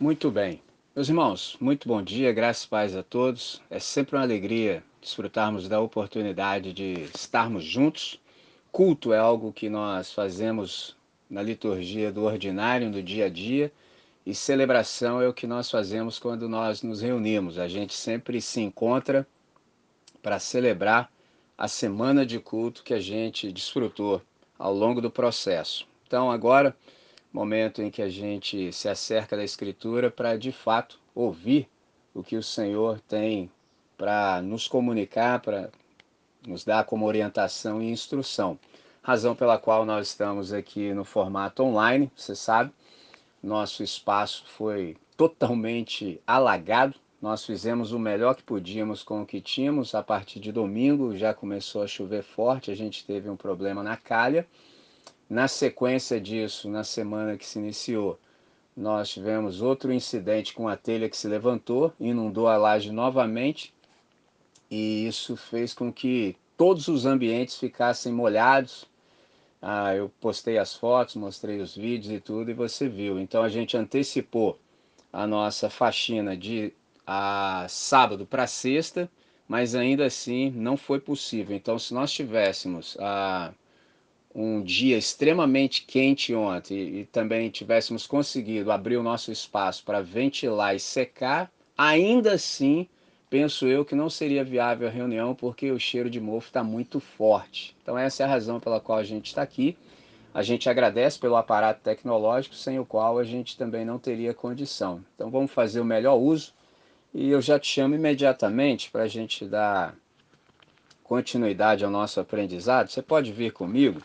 Muito bem. Meus irmãos, muito bom dia, graças e paz a todos. É sempre uma alegria desfrutarmos da oportunidade de estarmos juntos. Culto é algo que nós fazemos na liturgia do ordinário, no dia a dia, e celebração é o que nós fazemos quando nós nos reunimos. A gente sempre se encontra para celebrar a semana de culto que a gente desfrutou ao longo do processo. Então, agora momento em que a gente se acerca da Escritura para de fato ouvir o que o Senhor tem para nos comunicar, para nos dar como orientação e instrução. Razão pela qual nós estamos aqui no formato online, você sabe, nosso espaço foi totalmente alagado. Nós fizemos o melhor que podíamos com o que tínhamos. A partir de domingo já começou a chover forte, a gente teve um problema na calha na sequência disso, na semana que se iniciou, nós tivemos outro incidente com a telha que se levantou, inundou a laje novamente, e isso fez com que todos os ambientes ficassem molhados. Ah, eu postei as fotos, mostrei os vídeos e tudo, e você viu. Então a gente antecipou a nossa faxina de a sábado para sexta, mas ainda assim não foi possível. Então, se nós tivéssemos a um dia extremamente quente ontem e, também tivéssemos conseguido abrir o nosso espaço para ventilar e secar, ainda assim penso eu que não seria viável a reunião porque o cheiro de mofo está muito forte. Então essa é a razão pela qual a gente está aqui. A gente agradece pelo aparato tecnológico, sem o qual a gente também não teria condição. Então vamos fazer o melhor uso e eu já te chamo imediatamente para a gente dar continuidade ao nosso aprendizado. Você pode vir comigo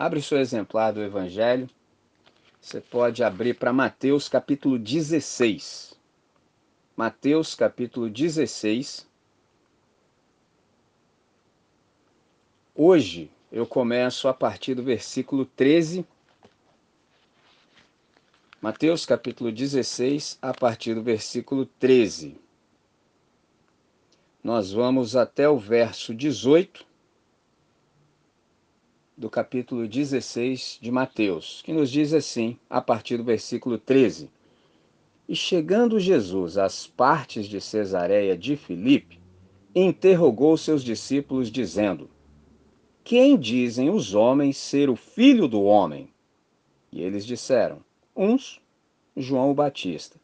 Abre o seu exemplar do Evangelho. Você pode abrir para Mateus capítulo 16. Mateus capítulo 16. Hoje eu começo a partir do versículo 13. Mateus capítulo 16, a partir do versículo 13. Nós vamos até o verso 18 do capítulo 16 de Mateus, que nos diz assim, a partir do versículo 13: E chegando Jesus às partes de Cesareia de Filipe, interrogou seus discípulos, dizendo: Quem dizem os homens ser o filho do homem? E eles disseram: Uns, João o Batista,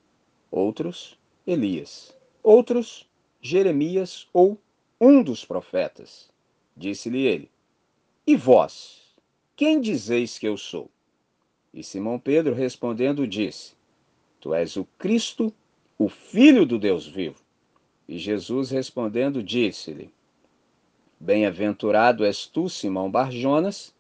outros, Elias, outros, Jeremias ou um dos profetas. Disse-lhe ele: e vós, quem dizeis que eu sou? E Simão Pedro respondendo disse: Tu és o Cristo, o Filho do Deus vivo. E Jesus respondendo disse-lhe: Bem-aventurado és tu, Simão Barjonas,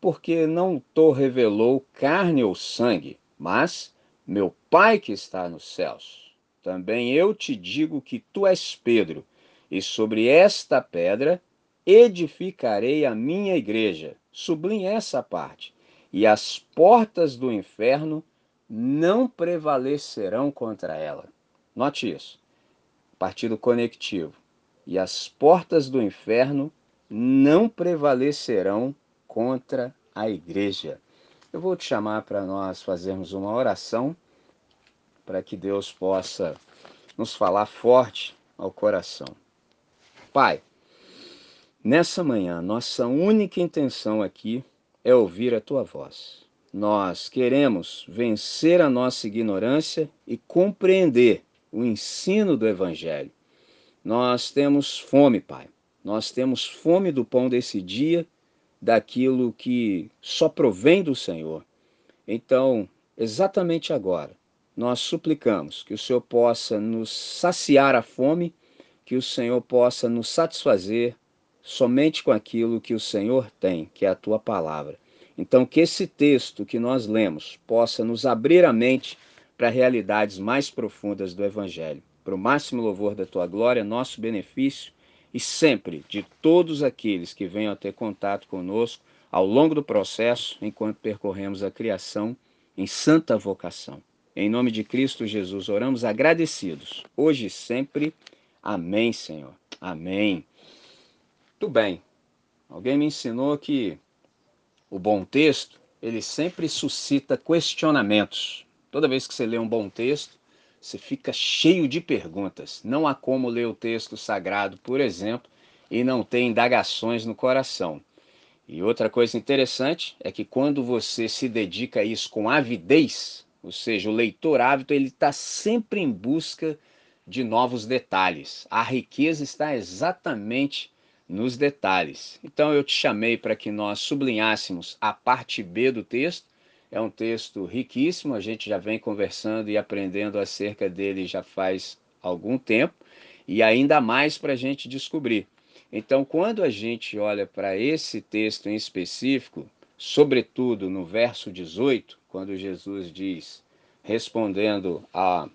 porque não te revelou carne ou sangue, mas meu Pai que está nos céus. Também eu te digo que tu és Pedro, e sobre esta pedra edificarei a minha igreja. Sublinhe essa parte. E as portas do inferno não prevalecerão contra ela. Note isso. Partido conectivo. E as portas do inferno não prevalecerão contra a igreja. Eu vou te chamar para nós fazermos uma oração para que Deus possa nos falar forte ao coração. Pai, Nessa manhã, nossa única intenção aqui é ouvir a tua voz. Nós queremos vencer a nossa ignorância e compreender o ensino do Evangelho. Nós temos fome, Pai. Nós temos fome do pão desse dia, daquilo que só provém do Senhor. Então, exatamente agora, nós suplicamos que o Senhor possa nos saciar a fome, que o Senhor possa nos satisfazer somente com aquilo que o Senhor tem, que é a tua palavra. Então, que esse texto que nós lemos possa nos abrir a mente para realidades mais profundas do Evangelho. Para o máximo louvor da tua glória, nosso benefício e sempre de todos aqueles que venham a ter contato conosco ao longo do processo, enquanto percorremos a criação em santa vocação. Em nome de Cristo Jesus, oramos agradecidos, hoje e sempre. Amém, Senhor. Amém. Muito bem. Alguém me ensinou que o bom texto, ele sempre suscita questionamentos. Toda vez que você lê um bom texto, você fica cheio de perguntas. Não há como ler o texto sagrado, por exemplo, e não ter indagações no coração. E outra coisa interessante é que quando você se dedica a isso com avidez, ou seja, o leitor ávido ele está sempre em busca de novos detalhes. A riqueza está exatamente nos detalhes. Então eu te chamei para que nós sublinhássemos a parte B do texto. É um texto riquíssimo, a gente já vem conversando e aprendendo acerca dele já faz algum tempo, e ainda mais para a gente descobrir. Então, quando a gente olha para esse texto em específico, sobretudo no verso 18, quando Jesus diz, respondendo à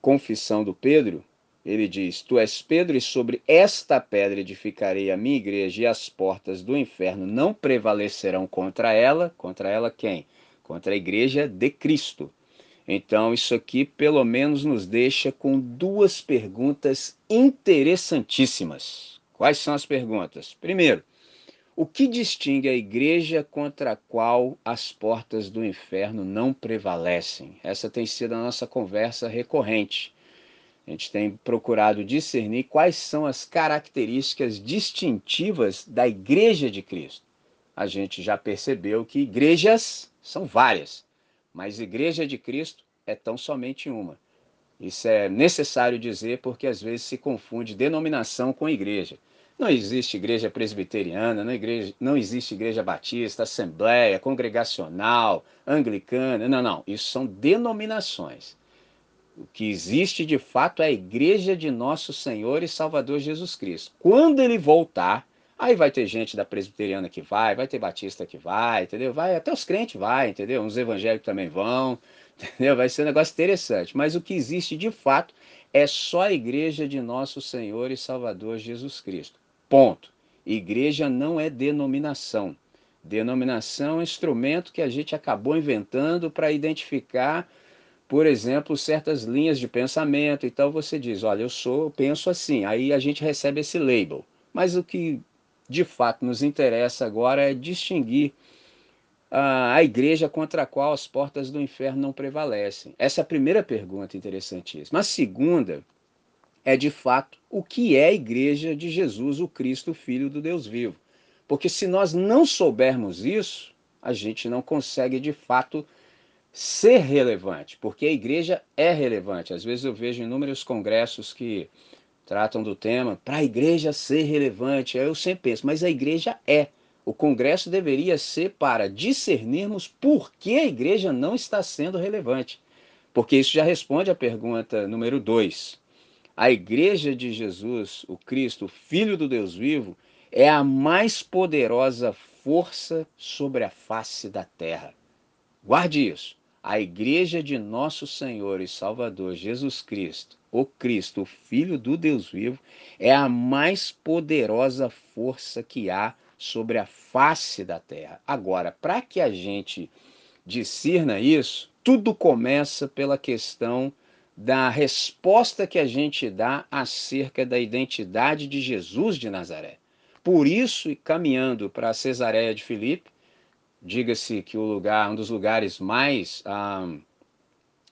confissão do Pedro, ele diz: Tu és Pedro, e sobre esta pedra edificarei a minha igreja, e as portas do inferno não prevalecerão contra ela. Contra ela quem? Contra a igreja de Cristo. Então, isso aqui pelo menos nos deixa com duas perguntas interessantíssimas. Quais são as perguntas? Primeiro, o que distingue a igreja contra a qual as portas do inferno não prevalecem? Essa tem sido a nossa conversa recorrente. A gente tem procurado discernir quais são as características distintivas da igreja de Cristo. A gente já percebeu que igrejas são várias, mas igreja de Cristo é tão somente uma. Isso é necessário dizer porque às vezes se confunde denominação com igreja. Não existe igreja presbiteriana, não, igreja, não existe igreja batista, assembleia, congregacional, anglicana. Não, não. Isso são denominações. O que existe de fato é a igreja de nosso Senhor e Salvador Jesus Cristo. Quando ele voltar, aí vai ter gente da presbiteriana que vai, vai ter batista que vai, entendeu? Vai, até os crentes vai, entendeu? Uns evangélicos também vão, entendeu? Vai ser um negócio interessante. Mas o que existe de fato é só a igreja de nosso Senhor e Salvador Jesus Cristo. Ponto. Igreja não é denominação. Denominação é um instrumento que a gente acabou inventando para identificar, por exemplo, certas linhas de pensamento. Então você diz, olha, eu sou, eu penso assim. Aí a gente recebe esse label. Mas o que de fato nos interessa agora é distinguir a, igreja contra a qual as portas do inferno não prevalecem. Essa é a primeira pergunta interessantíssima. A segunda é de fato o que é a igreja de Jesus, o Cristo, Filho do Deus vivo. Porque se nós não soubermos isso, a gente não consegue de fato ser relevante, porque a igreja é relevante. Às vezes eu vejo inúmeros congressos que tratam do tema para a igreja ser relevante. Eu sempre penso, mas a igreja é. O congresso deveria ser para discernirmos por que a igreja não está sendo relevante. Porque isso já responde à pergunta número 2. A igreja de Jesus, o Cristo, Filho do Deus vivo, é a mais poderosa força sobre a face da terra. Guarde isso. A igreja de nosso Senhor e Salvador Jesus Cristo, o Cristo, o Filho do Deus vivo, é a mais poderosa força que há sobre a face da terra. Agora, para que a gente discirna isso, tudo começa pela questão da resposta que a gente dá acerca da identidade de Jesus de Nazaré. Por isso, caminhando para Cesareia de Filipe, diga-se que o lugar, um dos lugares mais, ah,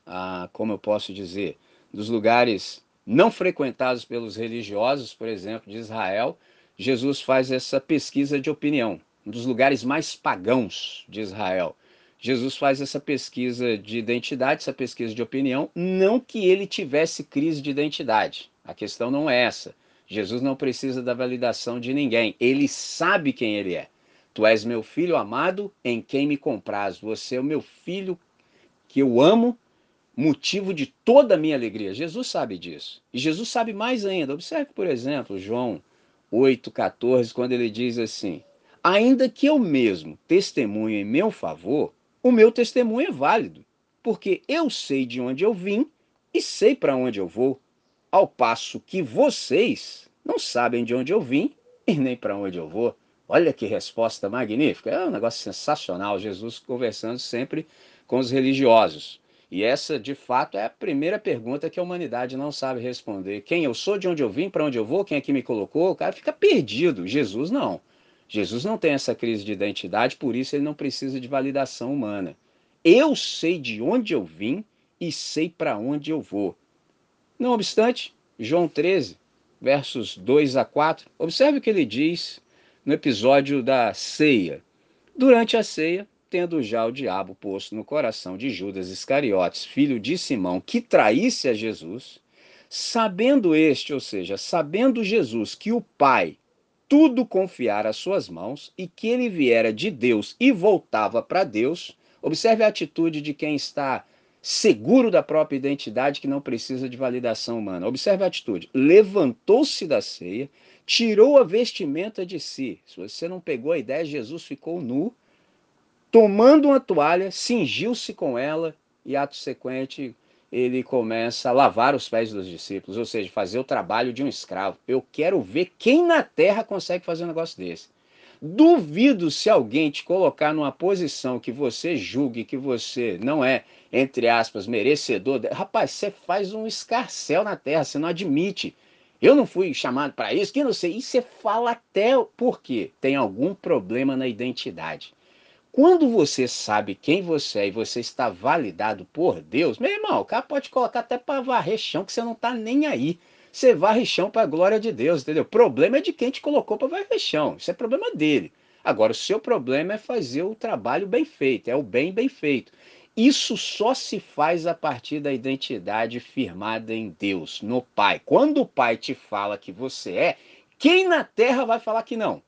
ah, como eu posso dizer, dos lugares não frequentados pelos religiosos, por exemplo, de Israel, Jesus faz essa pesquisa de opinião, um dos lugares mais pagãos de Israel. Jesus faz essa pesquisa de identidade, essa pesquisa de opinião, não que ele tivesse crise de identidade. A questão não é essa. Jesus não precisa da validação de ninguém. Ele sabe quem ele é. Tu és meu filho amado, em quem me compraz. Você é o meu filho que eu amo, motivo de toda a minha alegria. Jesus sabe disso. E Jesus sabe mais ainda. Observe, por exemplo, João 8,14, quando ele diz assim: Ainda que eu mesmo testemunhe em meu favor, o meu testemunho é válido, porque eu sei de onde eu vim e sei para onde eu vou, ao passo que vocês não sabem de onde eu vim e nem para onde eu vou. Olha que resposta magnífica, é um negócio sensacional. Jesus conversando sempre com os religiosos. E essa, de fato, é a primeira pergunta que a humanidade não sabe responder. Quem eu sou, de onde eu vim, para onde eu vou, quem é que me colocou, o cara fica perdido. Jesus não. Jesus não tem essa crise de identidade, por isso ele não precisa de validação humana. Eu sei de onde eu vim e sei para onde eu vou. Não obstante, João 13, versos 2 a 4, observe o que ele diz no episódio da ceia. Durante a ceia, tendo já o diabo posto no coração de Judas Iscariotes, filho de Simão, que traísse a Jesus, sabendo este, ou seja, sabendo Jesus que o Pai tudo confiara às suas mãos e que ele viera de Deus e voltava para Deus, observe a atitude de quem está seguro da própria identidade que não precisa de validação humana. Observe a atitude. Levantou-se da ceia, tirou a vestimenta de si. Se você não pegou a ideia, Jesus ficou nu, tomando uma toalha, cingiu-se com ela e ato sequente ele começa a lavar os pés dos discípulos, ou seja, fazer o trabalho de um escravo. Eu quero ver quem na terra consegue fazer um negócio desse. Duvido se alguém te colocar numa posição que você julgue que você não é, entre aspas, merecedor. Rapaz, você faz um escarcel na terra, você não admite. Eu não fui chamado para isso, que não sei. E você fala até por quê? Tem algum problema na identidade. Quando você sabe quem você é e você está validado por Deus, meu irmão, o cara pode colocar até para varrer chão que você não está nem aí você varre chão para a glória de Deus, entendeu? O problema é de quem te colocou para varrer chão. Isso é problema dele. Agora, o seu problema é fazer o trabalho bem feito, é o bem bem feito. Isso só se faz a partir da identidade firmada em Deus, no Pai. Quando o Pai te fala que você é, quem na terra vai falar que não?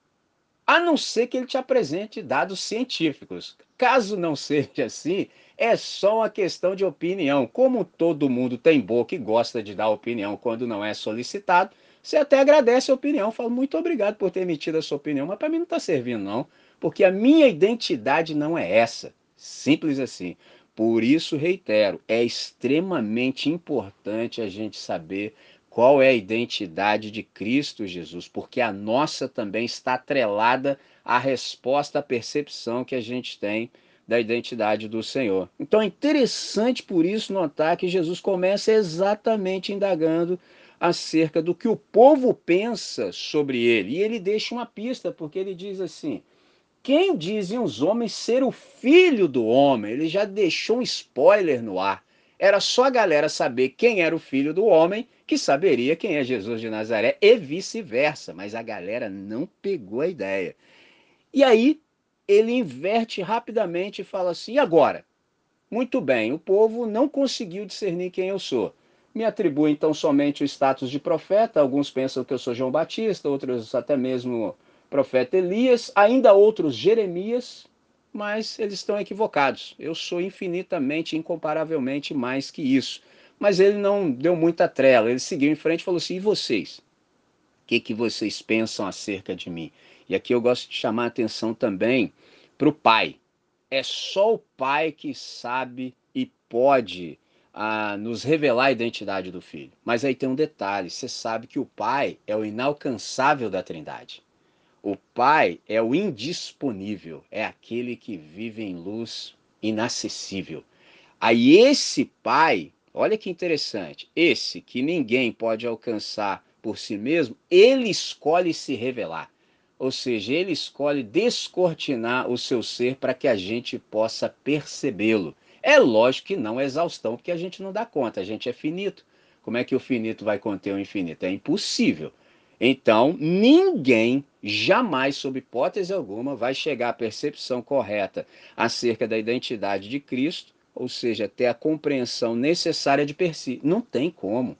A não ser que ele te apresente dados científicos. Caso não seja assim, é só uma questão de opinião. Como todo mundo tem boca e gosta de dar opinião quando não é solicitado, você até agradece a opinião, fala muito obrigado por ter emitido a sua opinião, mas para mim não está servindo não, porque a minha identidade não é essa. Simples assim. Por isso, reitero, é extremamente importante a gente saber qual é a identidade de Cristo Jesus, porque a nossa também está atrelada à resposta, à percepção que a gente tem da identidade do Senhor. Então é interessante por isso notar que Jesus começa exatamente indagando acerca do que o povo pensa sobre ele. E ele deixa uma pista, porque ele diz assim: quem dizem os homens ser o filho do homem? Ele já deixou um spoiler no ar. Era só a galera saber quem era o filho do homem que saberia quem é Jesus de Nazaré e vice-versa, mas a galera não pegou a ideia. E aí ele inverte rapidamente e fala assim: e agora? Muito bem, o povo não conseguiu discernir quem eu sou. Me atribui então somente o status de profeta. Alguns pensam que eu sou João Batista, outros até mesmo profeta Elias, ainda outros Jeremias, mas eles estão equivocados. Eu sou infinitamente, incomparavelmente mais que isso. Mas ele não deu muita trela, ele seguiu em frente e falou assim: e vocês? O que, que vocês pensam acerca de mim? E aqui eu gosto de chamar a atenção também para o pai. É só o pai que sabe e pode ah, nos revelar a identidade do filho. Mas aí tem um detalhe: você sabe que o pai é o inalcançável da trindade. O pai é o indisponível, é aquele que vive em luz inacessível. Aí esse pai, olha que interessante, esse que ninguém pode alcançar por si mesmo, ele escolhe se revelar. Ou seja, ele escolhe descortinar o seu ser para que a gente possa percebê-lo. É lógico que não é exaustão, porque a gente não dá conta, a gente é finito. Como é que o finito vai conter o infinito? É impossível. Então, ninguém, jamais, sob hipótese alguma, vai chegar à percepção correta acerca da identidade de Cristo, ou seja, ter a compreensão necessária de per si. Não tem como.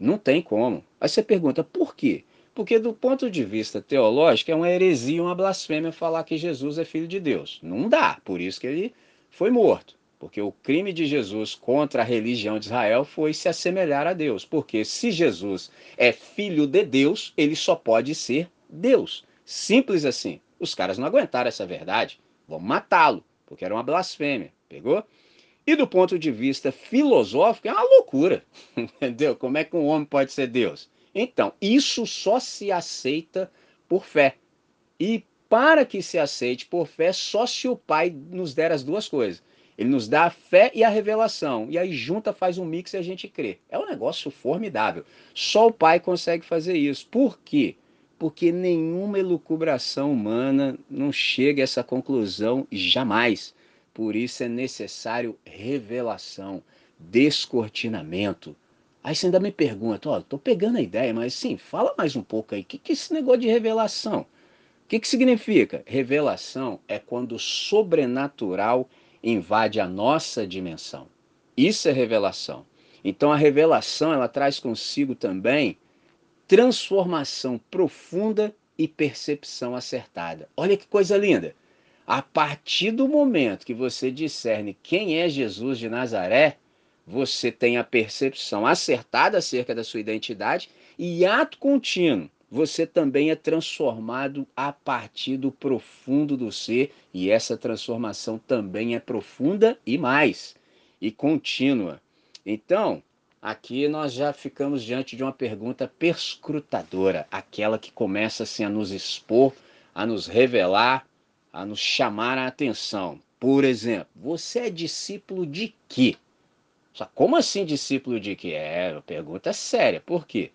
Não tem como. Aí você pergunta, por quê? Porque, do ponto de vista teológico, é uma heresia, uma blasfêmia falar que Jesus é filho de Deus. Não dá, por isso que ele foi morto. Porque o crime de Jesus contra a religião de Israel foi se assemelhar a Deus. Porque se Jesus é filho de Deus, ele só pode ser Deus. Simples assim. Os caras não aguentaram essa verdade. Vamos matá-lo, porque era uma blasfêmia. Pegou? E do ponto de vista filosófico, é uma loucura. Entendeu? Como é que um homem pode ser Deus? Então, isso só se aceita por fé. E para que se aceite por fé, só se o Pai nos der as duas coisas. Ele nos dá a fé e a revelação. E aí junta, faz um mix e a gente crê. É um negócio formidável. Só o Pai consegue fazer isso. Por quê? Porque nenhuma elucubração humana não chega a essa conclusão jamais. Por isso é necessário revelação. descortinamento. Aí você ainda me pergunta, ó, tô pegando a ideia, mas sim, fala mais um pouco aí. O que, que é esse negócio de revelação? O que, que significa? Revelação é quando o sobrenatural invade a nossa dimensão. Isso é revelação. Então a revelação ela traz consigo também transformação profunda e percepção acertada. Olha que coisa linda. A partir do momento que você discerne quem é Jesus de Nazaré, você tem a percepção acertada acerca da sua identidade e ato contínuo, você também é transformado a partir do profundo do ser, e essa transformação também é profunda e mais, e contínua. Então, aqui nós já ficamos diante de uma pergunta perscrutadora, aquela que começa assim, a nos expor, a nos revelar, a nos chamar a atenção. Por exemplo, você é discípulo de quê? Só como assim discípulo de quê? É, pergunta séria. Por quê?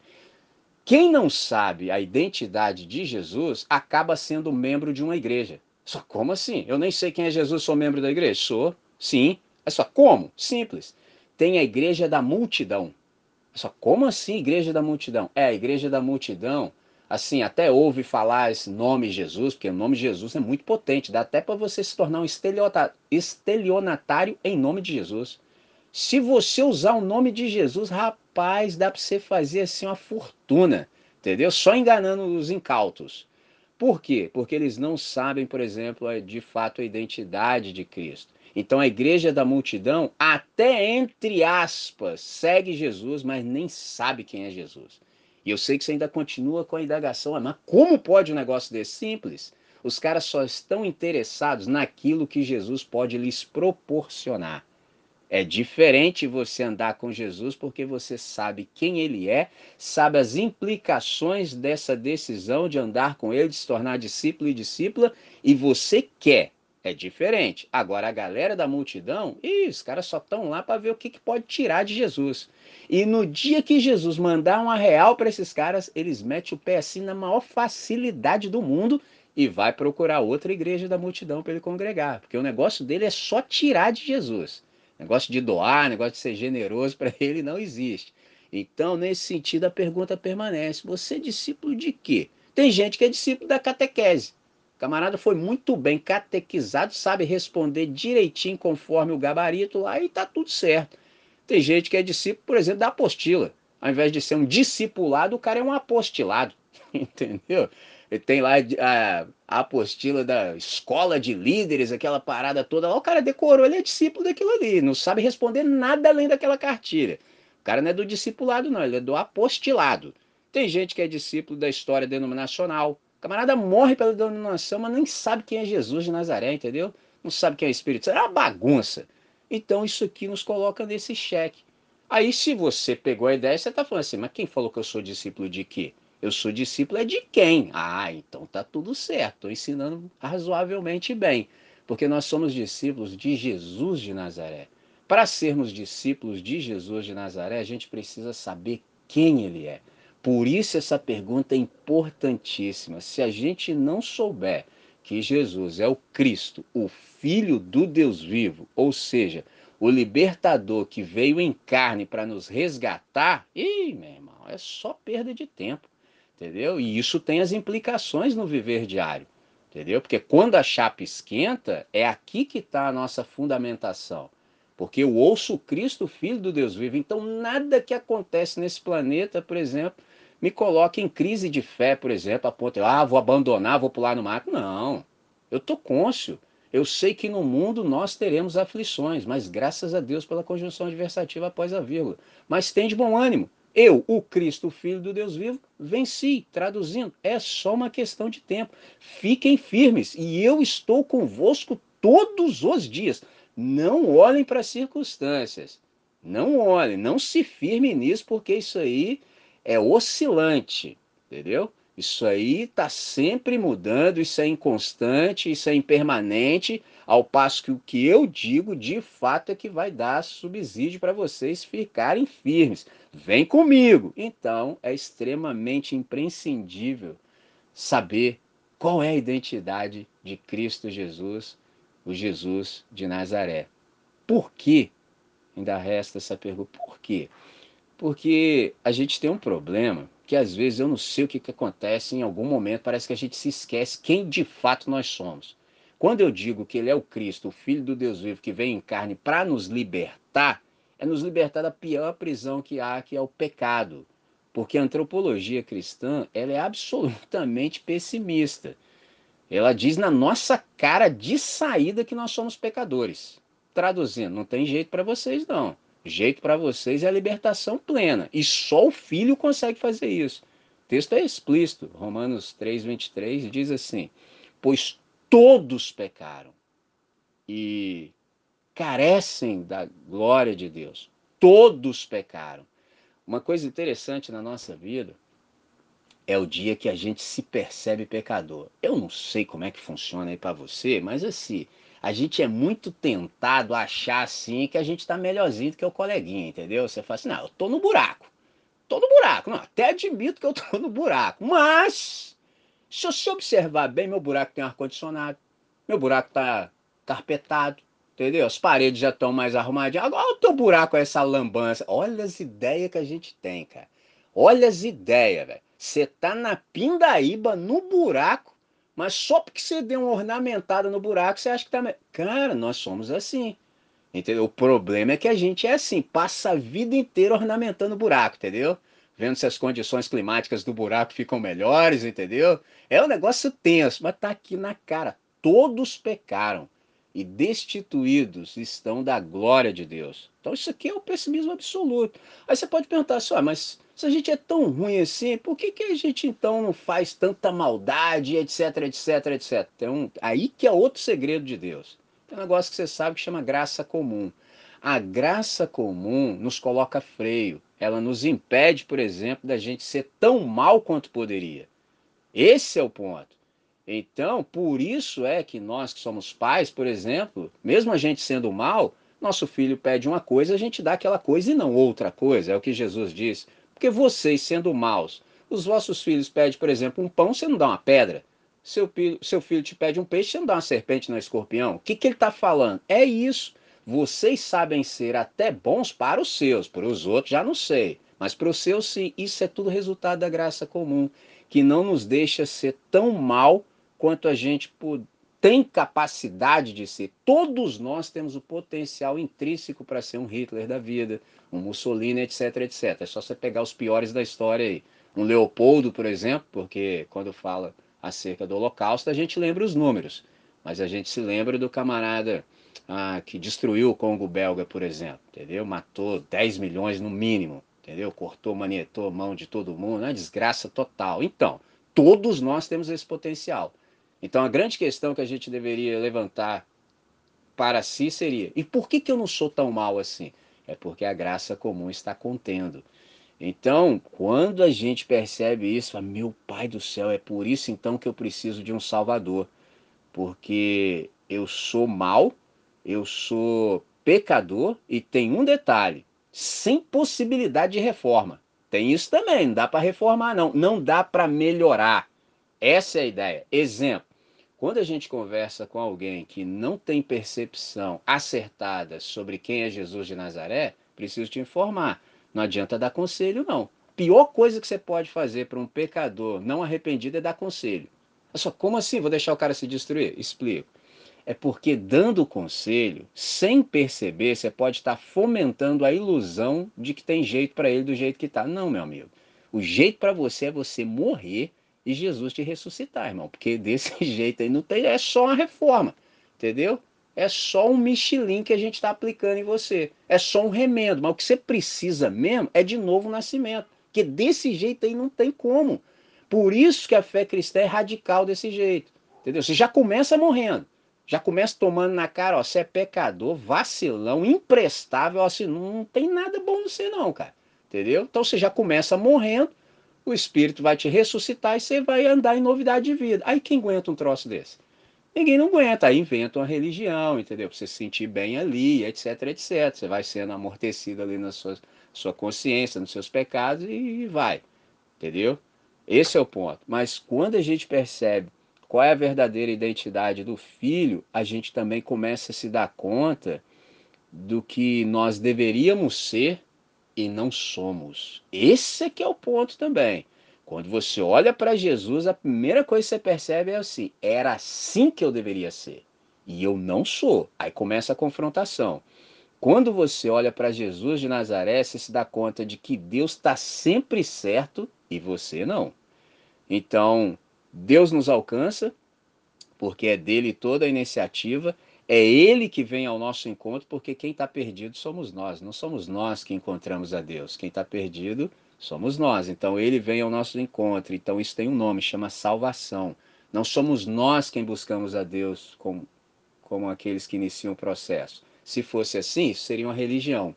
Quem não sabe a identidade de Jesus acaba sendo membro de uma igreja. Só como assim? Eu nem sei quem é Jesus, sou membro da igreja? Sou, sim. É só como? Simples. Tem a igreja da multidão. Só como assim igreja da multidão? É, a igreja da multidão assim, até ouve falar esse nome Jesus, porque o nome Jesus é muito potente, dá até para você se tornar um estelionatário em nome de Jesus. Se você usar o nome de Jesus, rapaz, dá para você fazer assim uma fortuna, entendeu? Só enganando os incautos. Por quê? Porque eles não sabem, por exemplo, de fato a identidade de Cristo. Então a igreja da multidão, até entre aspas, segue Jesus, mas nem sabe quem é Jesus. E eu sei que você ainda continua com a indagação, ah, mas como pode um negócio desse simples? Os caras só estão interessados naquilo que Jesus pode lhes proporcionar. É diferente você andar com Jesus porque você sabe quem ele é, sabe as implicações dessa decisão de andar com ele, de se tornar discípulo e discípula, e você quer. É diferente. Agora, a galera da multidão, ih, os caras só estão lá para ver o que, que pode tirar de Jesus. E no dia que Jesus mandar uma real para esses caras, eles metem o pé assim na maior facilidade do mundo e vai procurar outra igreja da multidão para ele congregar, porque o negócio dele é só tirar de Jesus. Negócio de doar, negócio de ser generoso para ele não existe. Então, nesse sentido, a pergunta permanece: você é discípulo de quê? Tem gente que é discípulo da catequese. Camarada foi muito bem catequizado, sabe responder direitinho conforme o gabarito, aí tá tudo certo. Tem gente que é discípulo, por exemplo, da apostila. Ao invés de ser um discipulado, o cara é um apostilado. Entendeu? Ele tem lá a, apostila da escola de líderes, aquela parada toda lá. O cara decorou, ele é discípulo daquilo ali. Não sabe responder nada além daquela cartilha. O cara não é do discipulado, não, ele é do apostilado. Tem gente que é discípulo da história denominacional. O camarada morre pela denominação, mas nem sabe quem é Jesus de Nazaré, entendeu? Não sabe quem é o Espírito Santo. É uma bagunça. Então isso aqui nos coloca nesse cheque. Aí se você pegou a ideia, você está falando assim, mas quem falou que eu sou discípulo de quê? Eu sou discípulo é de quem? Ah, então tá tudo certo, estou ensinando razoavelmente bem, porque nós somos discípulos de Jesus de Nazaré. Para sermos discípulos de Jesus de Nazaré, a gente precisa saber quem ele é. Por isso essa pergunta é importantíssima. Se a gente não souber que Jesus é o Cristo, o Filho do Deus vivo, ou seja, o libertador que veio em carne para nos resgatar, ih, meu irmão, é só perda de tempo, entendeu? E isso tem as implicações no viver diário, entendeu? Porque quando a chapa esquenta, é aqui que está a nossa fundamentação. Porque eu ouço Cristo, Filho do Deus vivo. Então, nada que acontece nesse planeta, por exemplo, me coloque em crise de fé, por exemplo, a ponto de, ah, vou abandonar, vou pular no mato. Não, eu estou côncio. Eu sei que no mundo nós teremos aflições, mas graças a Deus pela conjunção adversativa após a vírgula. Mas tem de bom ânimo. Eu, o Cristo, Filho do Deus vivo, venci. Traduzindo, é só uma questão de tempo. Fiquem firmes e eu estou convosco todos os dias. Não olhem para as circunstâncias. Não olhem, não se firme nisso, porque isso aí é oscilante, entendeu? Isso aí está sempre mudando, isso é inconstante, isso é impermanente, ao passo que o que eu digo de fato é que vai dar subsídio para vocês ficarem firmes. Vem comigo! Então é extremamente imprescindível saber qual é a identidade de Cristo Jesus, o Jesus de Nazaré. Por quê? ainda resta essa pergunta. Por quê? Porque a gente tem um problema que às vezes eu não sei o que, que acontece, em algum momento parece que a gente se esquece quem de fato nós somos. Quando eu digo que ele é o Cristo, o Filho do Deus vivo, que vem em carne para nos libertar, é nos libertar da pior prisão que há, que é o pecado. Porque a antropologia cristã ela é absolutamente pessimista. Ela diz na nossa cara de saída que nós somos pecadores. Traduzindo, não tem jeito para vocês não. Jeito para vocês é a libertação plena. E só o Filho consegue fazer isso. O texto é explícito. Romanos 3, 23 diz assim: Pois todos pecaram e carecem da glória de Deus. Todos pecaram. Uma coisa interessante na nossa vida é o dia que a gente se percebe pecador. Eu não sei como é que funciona aí para você, mas assim, a gente é muito tentado a achar assim que a gente está melhorzinho do que o coleguinha, entendeu? Você fala assim, não, eu tô no buraco. Tô no buraco. Não, até admito que eu tô no buraco. Mas, se você observar bem, meu buraco tem ar-condicionado. Meu buraco tá carpetado. Entendeu? As paredes já estão mais arrumadinhas. Agora o teu buraco é essa lambança. Olha as ideias que a gente tem, cara. Olha as ideias, velho. Você tá na pindaíba, no buraco, mas só porque você deu uma ornamentada no buraco, você acha que tá. Cara, nós somos assim. Entendeu? O problema é que a gente é assim, passa a vida inteira ornamentando o buraco, entendeu? Vendo se as condições climáticas do buraco ficam melhores, entendeu? É um negócio tenso, mas tá aqui na cara. Todos pecaram e destituídos estão da glória de Deus. Então isso aqui é o pessimismo absoluto. Aí você pode perguntar só, assim, mas se a gente é tão ruim assim, por que, que a gente então não faz tanta maldade, etc, etc, etc? Então, aí que é outro segredo de Deus. Tem um negócio que você sabe que chama graça comum. A graça comum nos coloca freio. Ela nos impede, por exemplo, da gente ser tão mal quanto poderia. Esse é o ponto. Então, por isso é que nós que somos pais, por exemplo, mesmo a gente sendo mal, nosso filho pede uma coisa, a gente dá aquela coisa e não outra coisa. É o que Jesus diz. Porque vocês, sendo maus, os vossos filhos pedem, por exemplo, um pão, você não dá uma pedra. Seu, seu filho te pede um peixe, você não dá uma serpente no escorpião. O que, que ele está falando? É isso. Vocês sabem ser até bons para os seus, para os outros já não sei. Mas para os seus, sim. Isso é tudo resultado da graça comum, que não nos deixa ser tão mal quanto a gente tem capacidade de ser. Todos nós temos o potencial intrínseco para ser um Hitler da vida, um Mussolini, etc, etc. É só você pegar os piores da história aí. Um Leopoldo, por exemplo, porque quando fala acerca do Holocausto, a gente lembra os números, mas a gente se lembra do camarada ah, que destruiu o Congo belga, por exemplo, entendeu? Matou 10 milhões no mínimo, entendeu? Cortou, manietou a mão de todo mundo, uma desgraça total. Então, todos nós temos esse potencial. Então a grande questão que a gente deveria levantar para si seria: e por que, que eu não sou tão mal assim? É porque a graça comum está contendo. Então, quando a gente percebe isso, fala, meu Pai do céu, é por isso então que eu preciso de um Salvador. Porque eu sou mal, eu sou pecador e tem um detalhe: sem possibilidade de reforma. Tem isso também, não dá para reformar, não. Não dá para melhorar. Essa é a ideia. Exemplo quando a gente conversa com alguém que não tem percepção acertada sobre quem é Jesus de Nazaré, preciso te informar. Não adianta dar conselho, não. Pior coisa que você pode fazer para um pecador não arrependido é dar conselho. Só como assim? Vou deixar o cara se destruir? Explico. É porque dando conselho, sem perceber, você pode estar fomentando a ilusão de que tem jeito para ele do jeito que está. Não, meu amigo. O jeito para você é você morrer e Jesus te ressuscitar, irmão. Porque desse jeito aí não tem, é só uma reforma, entendeu? É só um Michelin que a gente está aplicando em você. É só um remendo. Mas o que você precisa mesmo é de novo nascimento. Porque desse jeito aí não tem como. Por isso que a fé cristã é radical desse jeito. Entendeu? Você já começa morrendo. Já começa tomando na cara, ó, você é pecador, vacilão, imprestável, assim, não tem nada bom no você não, cara. Entendeu? Então você já começa morrendo o Espírito vai te ressuscitar e você vai andar em novidade de vida. Aí quem aguenta um troço desse? Ninguém não aguenta, aí inventa uma religião, entendeu? Para você se sentir bem ali, etc, etc. Você vai sendo amortecido ali na sua, sua consciência, nos seus pecados e vai, entendeu? Esse é o ponto. Mas quando a gente percebe qual é a verdadeira identidade do filho, a gente também começa a se dar conta do que nós deveríamos ser e não somos. Esse é que é o ponto também. Quando você olha para Jesus, a primeira coisa que você percebe é assim: era assim que eu deveria ser. E eu não sou. Aí começa a confrontação. Quando você olha para Jesus de Nazaré, você se dá conta de que Deus está sempre certo e você não. Então, Deus nos alcança, porque é dele toda a iniciativa, é ele que vem ao nosso encontro, porque quem está perdido somos nós, não somos nós que encontramos a Deus. Quem está perdido somos nós. Então, ele vem ao nosso encontro. Então, isso tem um nome, chama salvação. Não somos nós quem buscamos a Deus como, como aqueles que iniciam o processo. Se fosse assim, isso seria uma religião.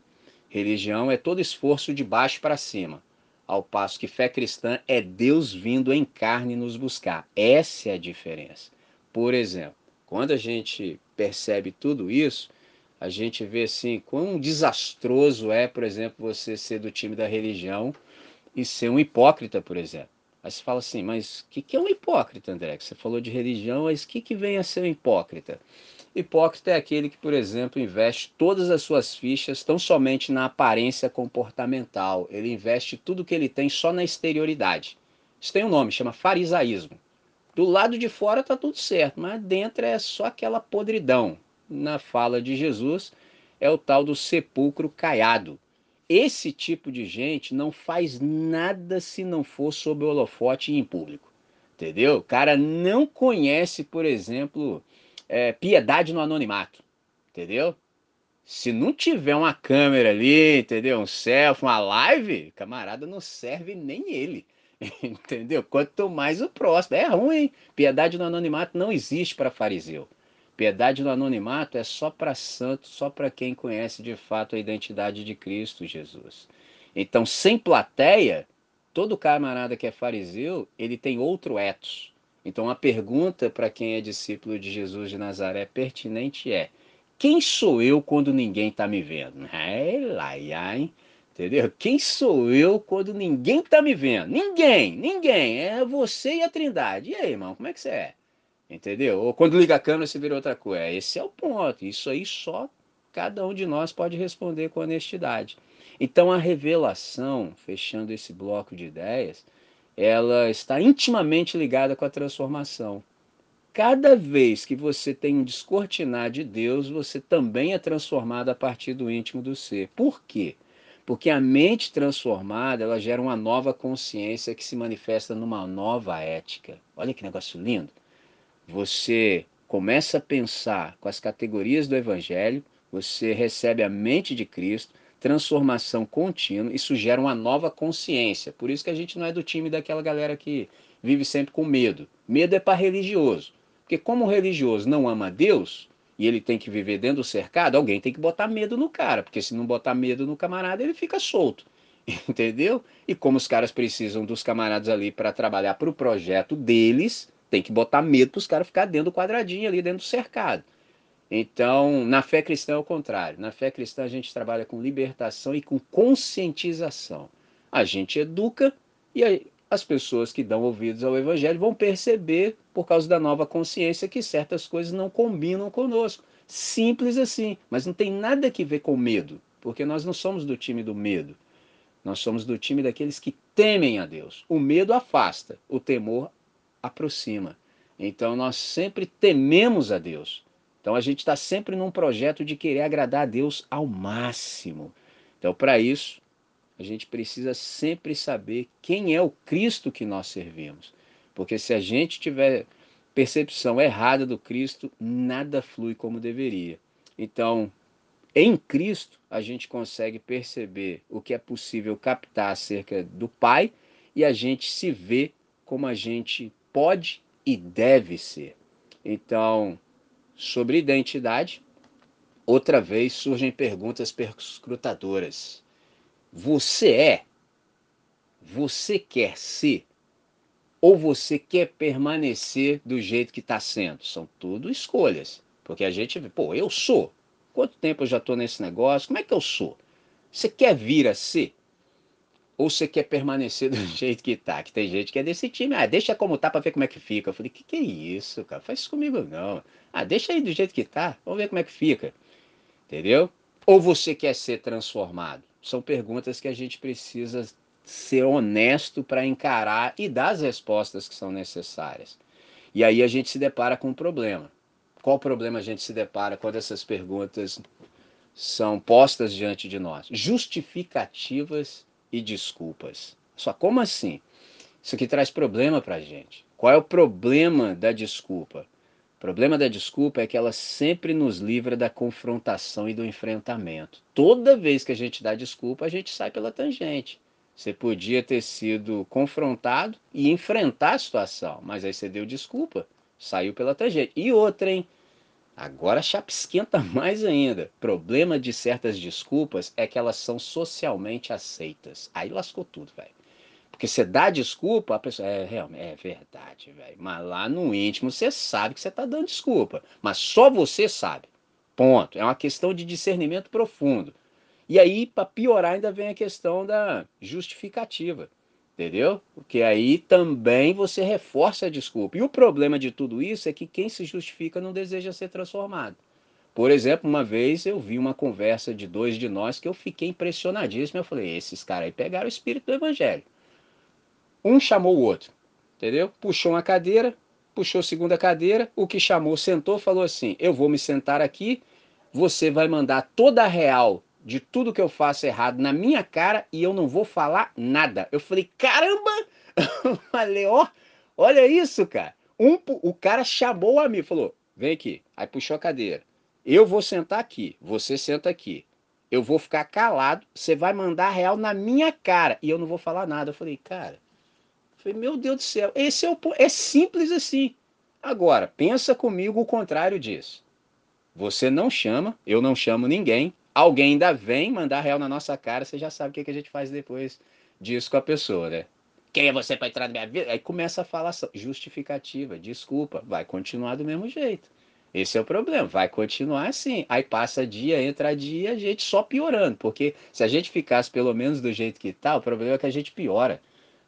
Religião é todo esforço de baixo para cima ao passo que fé cristã é Deus vindo em carne nos buscar. Essa é a diferença. Por exemplo, quando a gente percebe tudo isso, a gente vê assim quão desastroso é, por exemplo, você ser do time da religião e ser um hipócrita, por exemplo. Aí você fala assim, mas o que, que é um hipócrita, André? Você falou de religião, mas o que, que vem a ser um hipócrita? Hipócrita é aquele que, por exemplo, investe todas as suas fichas tão somente na aparência comportamental. Ele investe tudo que ele tem só na exterioridade. Isso tem um nome, chama farisaísmo. Do lado de fora está tudo certo, mas dentro é só aquela podridão. Na fala de Jesus, é o tal do sepulcro caiado. Esse tipo de gente não faz nada se não for sob o holofote e em público. Entendeu? O cara não conhece, por exemplo, é, piedade no anonimato, entendeu? Se não tiver uma câmera ali, entendeu? Um selfie, uma live, camarada não serve nem ele, entendeu? Quanto mais o próximo. É ruim. Piedade no anonimato não existe para fariseu. Piedade no anonimato é só para santo, só para quem conhece de fato a identidade de Cristo Jesus. Então, sem plateia, todo camarada que é fariseu, ele tem outro etos. Então a pergunta para quem é discípulo de Jesus de Nazaré pertinente é: quem sou eu quando ninguém está me vendo? É lá, hein? Entendeu? Quem sou eu quando ninguém está me vendo? Ninguém, ninguém. É você e a Trindade. E aí, irmão, como é que você é? Entendeu? Ou quando liga a câmera você vira outra coisa. Esse é o ponto. Isso aí só cada um de nós pode responder com honestidade. Então a revelação, fechando esse bloco de ideias, ela está intimamente ligada com a transformação. Cada vez que você tem um descortinar de Deus, você também é transformado a partir do íntimo do ser. Por quê? Porque a mente transformada, ela gera uma nova consciência que se manifesta numa nova ética. Olha que negócio lindo. Você começa a pensar com as categorias do evangelho, você recebe a mente de Cristo, transformação contínua, isso gera uma nova consciência. Por isso que a gente não é do time daquela galera que vive sempre com medo. Medo é para religioso. Porque como o religioso não ama Deus, e ele tem que viver dentro do cercado, alguém tem que botar medo no cara, porque se não botar medo no camarada, ele fica solto. Entendeu? E como os caras precisam dos camaradas ali para trabalhar para o projeto deles, tem que botar medo para os caras ficar dentro do quadradinho ali, dentro do cercado. Então, na fé cristã é o contrário. Na fé cristã a gente trabalha com libertação e com conscientização. A gente educa e as pessoas que dão ouvidos ao evangelho vão perceber, por causa da nova consciência, que certas coisas não combinam conosco. Simples assim, mas não tem nada que ver com medo, porque nós não somos do time do medo. Nós somos do time daqueles que temem a Deus. O medo afasta, o temor aproxima. Então nós sempre tememos a Deus. Então a gente está sempre num projeto de querer agradar a Deus ao máximo. Então, para isso, a gente precisa sempre saber quem é o Cristo que nós servimos. Porque se a gente tiver percepção errada do Cristo, nada flui como deveria. Então, em Cristo, a gente consegue perceber o que é possível captar acerca do Pai e a gente se vê como a gente pode e deve ser. Então, sobre identidade, outra vez surgem perguntas perscrutadoras. Você é? Você quer ser? Ou você quer permanecer do jeito que está sendo? São tudo escolhas. Porque a gente pô, eu sou. Quanto tempo eu já estou nesse negócio? Como é que eu sou? Você quer vir a ser? ou você quer permanecer do jeito que tá? Que tem gente que é desse time. Ah, deixa como tá para ver como é que fica. Eu falei, que que é isso, cara? Faz isso comigo não. Ah, deixa aí do jeito que tá. Vamos ver como é que fica. Entendeu? Ou você quer ser transformado? São perguntas que a gente precisa ser honesto para encarar e dar as respostas que são necessárias. E aí a gente se depara com um problema. Qual problema a gente se depara quando essas perguntas são postas diante de nós? Justificativas e desculpas. Só como assim? Isso aqui traz problema para a gente. Qual é o problema da desculpa? O problema da desculpa é que ela sempre nos livra da confrontação e do enfrentamento. Toda vez que a gente dá desculpa, a gente sai pela tangente. Você podia ter sido confrontado e enfrentar a situação, mas aí você deu desculpa, saiu pela tangente. E outra, hein? Agora a chapa esquenta mais ainda. Problema de certas desculpas é que elas são socialmente aceitas. Aí lascou tudo, velho. Porque você dá desculpa, a pessoa. É, realmente, é verdade, velho. Mas lá no íntimo você sabe que você está dando desculpa. Mas só você sabe. Ponto. É uma questão de discernimento profundo. E aí, para piorar, ainda vem a questão da justificativa. Entendeu? Porque aí também você reforça a desculpa. E o problema de tudo isso é que quem se justifica não deseja ser transformado. Por exemplo, uma vez eu vi uma conversa de dois de nós que eu fiquei impressionadíssimo. Eu falei: esses caras aí pegaram o espírito do evangelho. Um chamou o outro, entendeu? Puxou uma cadeira, puxou a segunda cadeira. O que chamou sentou, falou assim: Eu vou me sentar aqui, você vai mandar toda a real de tudo que eu faço errado na minha cara e eu não vou falar nada. Eu falei, caramba! Eu falei, ó, olha isso, cara. Um, o cara chamou o amigo, falou, vem aqui. Aí puxou a cadeira. Eu vou sentar aqui, você senta aqui. Eu vou ficar calado, você vai mandar real na minha cara e eu não vou falar nada. Eu falei, cara, falei, meu Deus do céu, esse é o é simples assim. Agora, pensa comigo o contrário disso. Você não chama, eu não chamo ninguém, alguém ainda vem mandar real na nossa cara, você já sabe o que, que a gente faz depois disso com a pessoa, né? Quem é você para entrar na minha vida? Aí começa a falar justificativa, desculpa, vai continuar do mesmo jeito. Esse é o problema, vai continuar assim. Aí passa dia, entra dia, a gente só piorando, porque se a gente ficasse pelo menos do jeito que tá, o problema é que a gente piora.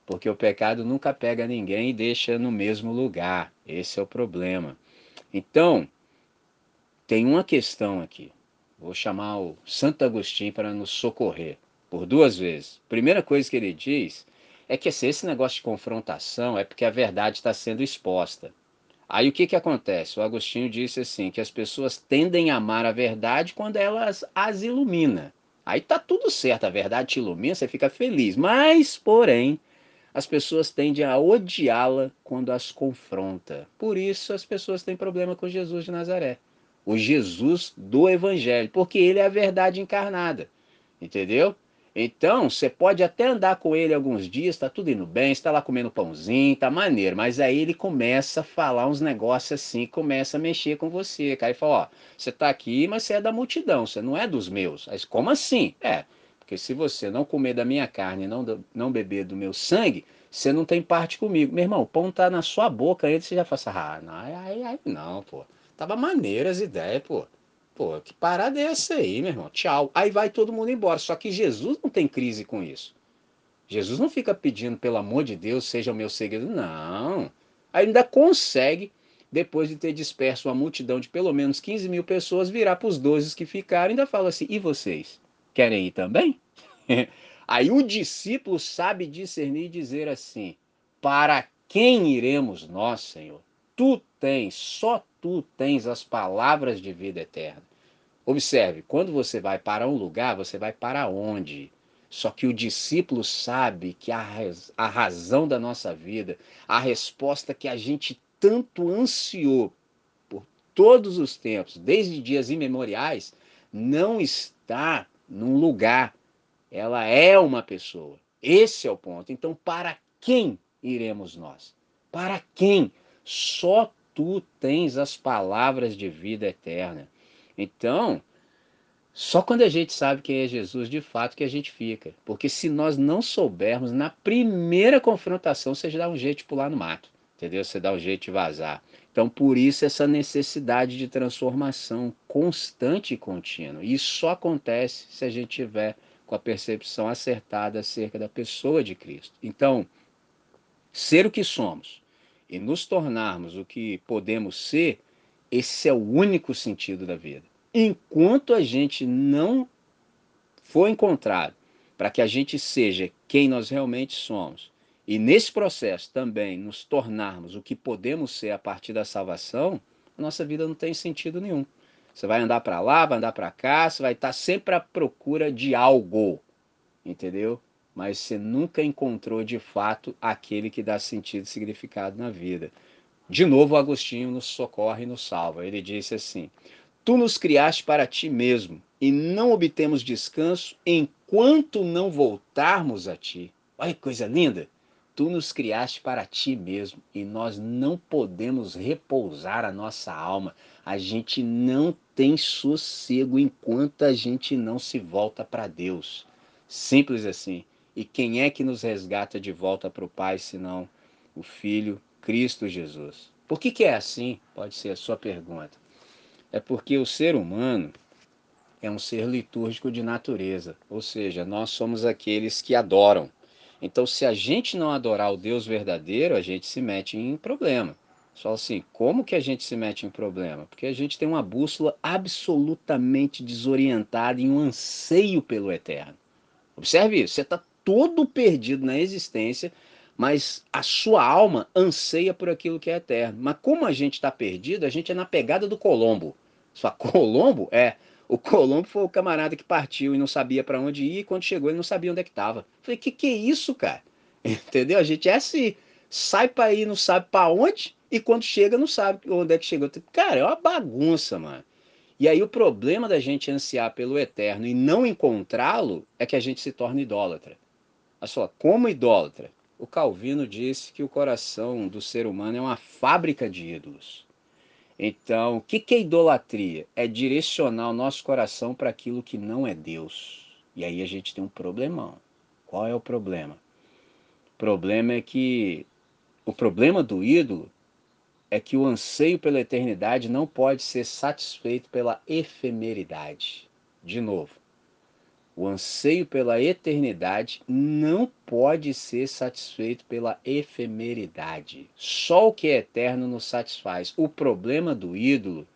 Porque o pecado nunca pega ninguém e deixa no mesmo lugar. Esse é o problema. Então, tem uma questão aqui. Vou chamar o Santo Agostinho para nos socorrer por duas vezes. Primeira coisa que ele diz é que se esse negócio de confrontação é porque a verdade está sendo exposta. Aí o que, que acontece? O Agostinho disse assim: que as pessoas tendem a amar a verdade quando elas as ilumina. Aí tá tudo certo, a verdade te ilumina, você fica feliz. Mas, porém, as pessoas tendem a odiá-la quando as confronta. Por isso as pessoas têm problema com Jesus de Nazaré o Jesus do Evangelho, porque ele é a verdade encarnada, entendeu? Então, você pode até andar com ele alguns dias, tá tudo indo bem, está lá comendo pãozinho, tá maneiro, mas aí ele começa a falar uns negócios assim, começa a mexer com você, cara, e fala, ó, você tá aqui, mas você é da multidão, você não é dos meus. Aí, como assim? É, porque se você não comer da minha carne e não, não beber do meu sangue, você não tem parte comigo. Meu irmão, o pão tá na sua boca, aí você já fala assim, ah, não, aí, aí não, pô. Tava maneira as ideias, pô. Pô, que parada é essa aí, meu irmão? Tchau. Aí vai todo mundo embora. Só que Jesus não tem crise com isso. Jesus não fica pedindo, pelo amor de Deus, seja o meu seguidor. Não. Ainda consegue, depois de ter disperso uma multidão de pelo menos 15 mil pessoas, virar para os 12 que ficaram ainda fala assim: e vocês? Querem ir também? Aí o discípulo sabe discernir e dizer assim: para quem iremos nós, Senhor? Tu tens, só tu tens as palavras de vida eterna. Observe, quando você vai para um lugar, você vai para onde? Só que o discípulo sabe que a, a razão da nossa vida, a resposta que a gente tanto ansiou por todos os tempos, desde dias imemoriais, não está num lugar. Ela é uma pessoa. Esse é o ponto. Então, para quem iremos nós? Para quem? Só tu tens as palavras de vida eterna. Então, só quando a gente sabe quem é Jesus de fato que a gente fica. Porque se nós não soubermos, na primeira confrontação você dá um jeito de pular no mato. Entendeu? Você dá um jeito de vazar. Então, por isso, essa necessidade de transformação constante e contínua. Isso só acontece se a gente tiver com a percepção acertada acerca da pessoa de Cristo. Então, ser o que somos e nos tornarmos o que podemos ser, esse é o único sentido da vida. Enquanto a gente não for encontrado para que a gente seja quem nós realmente somos, e nesse processo também nos tornarmos o que podemos ser a partir da salvação, a nossa vida não tem sentido nenhum. Você vai andar para lá, vai andar para cá, você vai estar sempre à procura de algo, entendeu? Mas você nunca encontrou de fato aquele que dá sentido e significado na vida. De novo, Agostinho nos socorre e nos salva. Ele disse assim: Tu nos criaste para ti mesmo, e não obtemos descanso enquanto não voltarmos a ti. Olha que coisa linda! Tu nos criaste para ti mesmo e nós não podemos repousar a nossa alma. A gente não tem sossego enquanto a gente não se volta para Deus. Simples assim. E quem é que nos resgata de volta para o Pai senão o Filho Cristo Jesus? Por que, que é assim? Pode ser a sua pergunta. É porque o ser humano é um ser litúrgico de natureza, ou seja, nós somos aqueles que adoram então, se a gente não adorar o Deus verdadeiro, a gente se mete em problema. Só assim, como que a gente se mete em problema? Porque a gente tem uma bússola absolutamente desorientada em um anseio pelo eterno. Observe isso, você está todo perdido na existência, mas a sua alma anseia por aquilo que é eterno. Mas como a gente está perdido, a gente é na pegada do Colombo. Só Colombo é o Colombo foi o camarada que partiu e não sabia para onde ir, e quando chegou ele não sabia onde é que estava. Falei, que que é isso, cara? Entendeu? A gente é assim, sai para ir, não sabe para onde, e quando chega não sabe onde é que chegou. Cara, é uma bagunça, mano. E aí o problema da gente ansiar pelo eterno e não encontrá-lo é que a gente se torna idólatra. Olha só, como idólatra? O Calvino disse que o coração do ser humano é uma fábrica de ídolos. Então, o que, é idolatria? É direcionar o nosso coração para aquilo que não é Deus. E aí a gente tem um problemão. Qual é o problema? O problema é que o problema do ídolo é que o anseio pela eternidade não pode ser satisfeito pela efemeridade. De novo, o anseio pela eternidade não pode ser satisfeito pela efemeridade. Só o que é eterno nos satisfaz. O problema do ídolo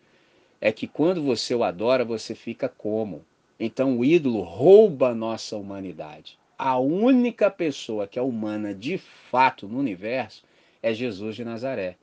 é que quando você o adora, você fica como? Então o ídolo rouba a nossa humanidade. A única pessoa que é humana de fato no universo é Jesus de Nazaré.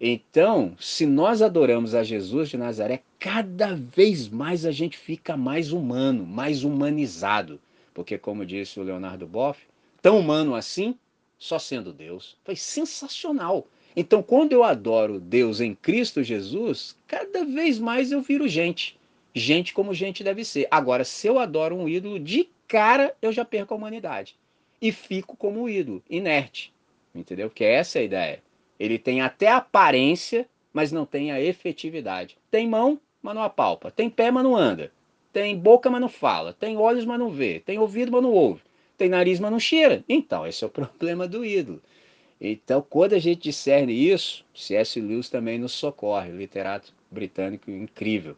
Então, se nós adoramos a Jesus de Nazaré, cada vez mais a gente fica mais humano, mais humanizado. Porque, como disse o Leonardo Boff, tão humano assim, só sendo Deus. Foi sensacional. Então, quando eu adoro Deus em Cristo Jesus, cada vez mais eu viro gente. Gente como gente deve ser. Agora, se eu adoro um ídolo, de cara eu já perco a humanidade. E fico como um ídolo, inerte. Entendeu? Porque essa é a ideia. Ele tem até aparência, mas não tem a efetividade. Tem mão, mas não apalpa. Tem pé, mas não anda. Tem boca, mas não fala. Tem olhos, mas não vê. Tem ouvido, mas não ouve. Tem nariz, mas não cheira. Então, esse é o problema do ídolo. Então, quando a gente discerne isso, C.S. Lewis também nos socorre, literato britânico incrível.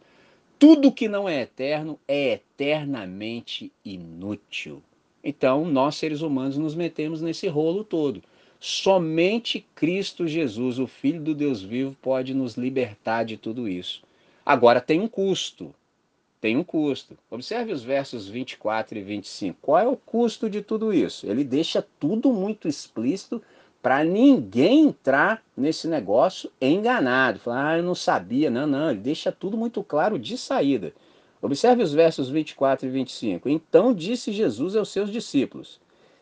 Tudo que não é eterno é eternamente inútil. Então, nós seres humanos nos metemos nesse rolo todo. Somente Cristo Jesus, o Filho do Deus vivo, pode nos libertar de tudo isso. Agora tem um custo. Tem um custo. Observe os versos 24 e 25. Qual é o custo de tudo isso? Ele deixa tudo muito explícito para ninguém entrar nesse negócio enganado. Falar, ah, eu não sabia. Não, não. Ele deixa tudo muito claro de saída. Observe os versos 24 e 25. Então disse Jesus aos seus discípulos: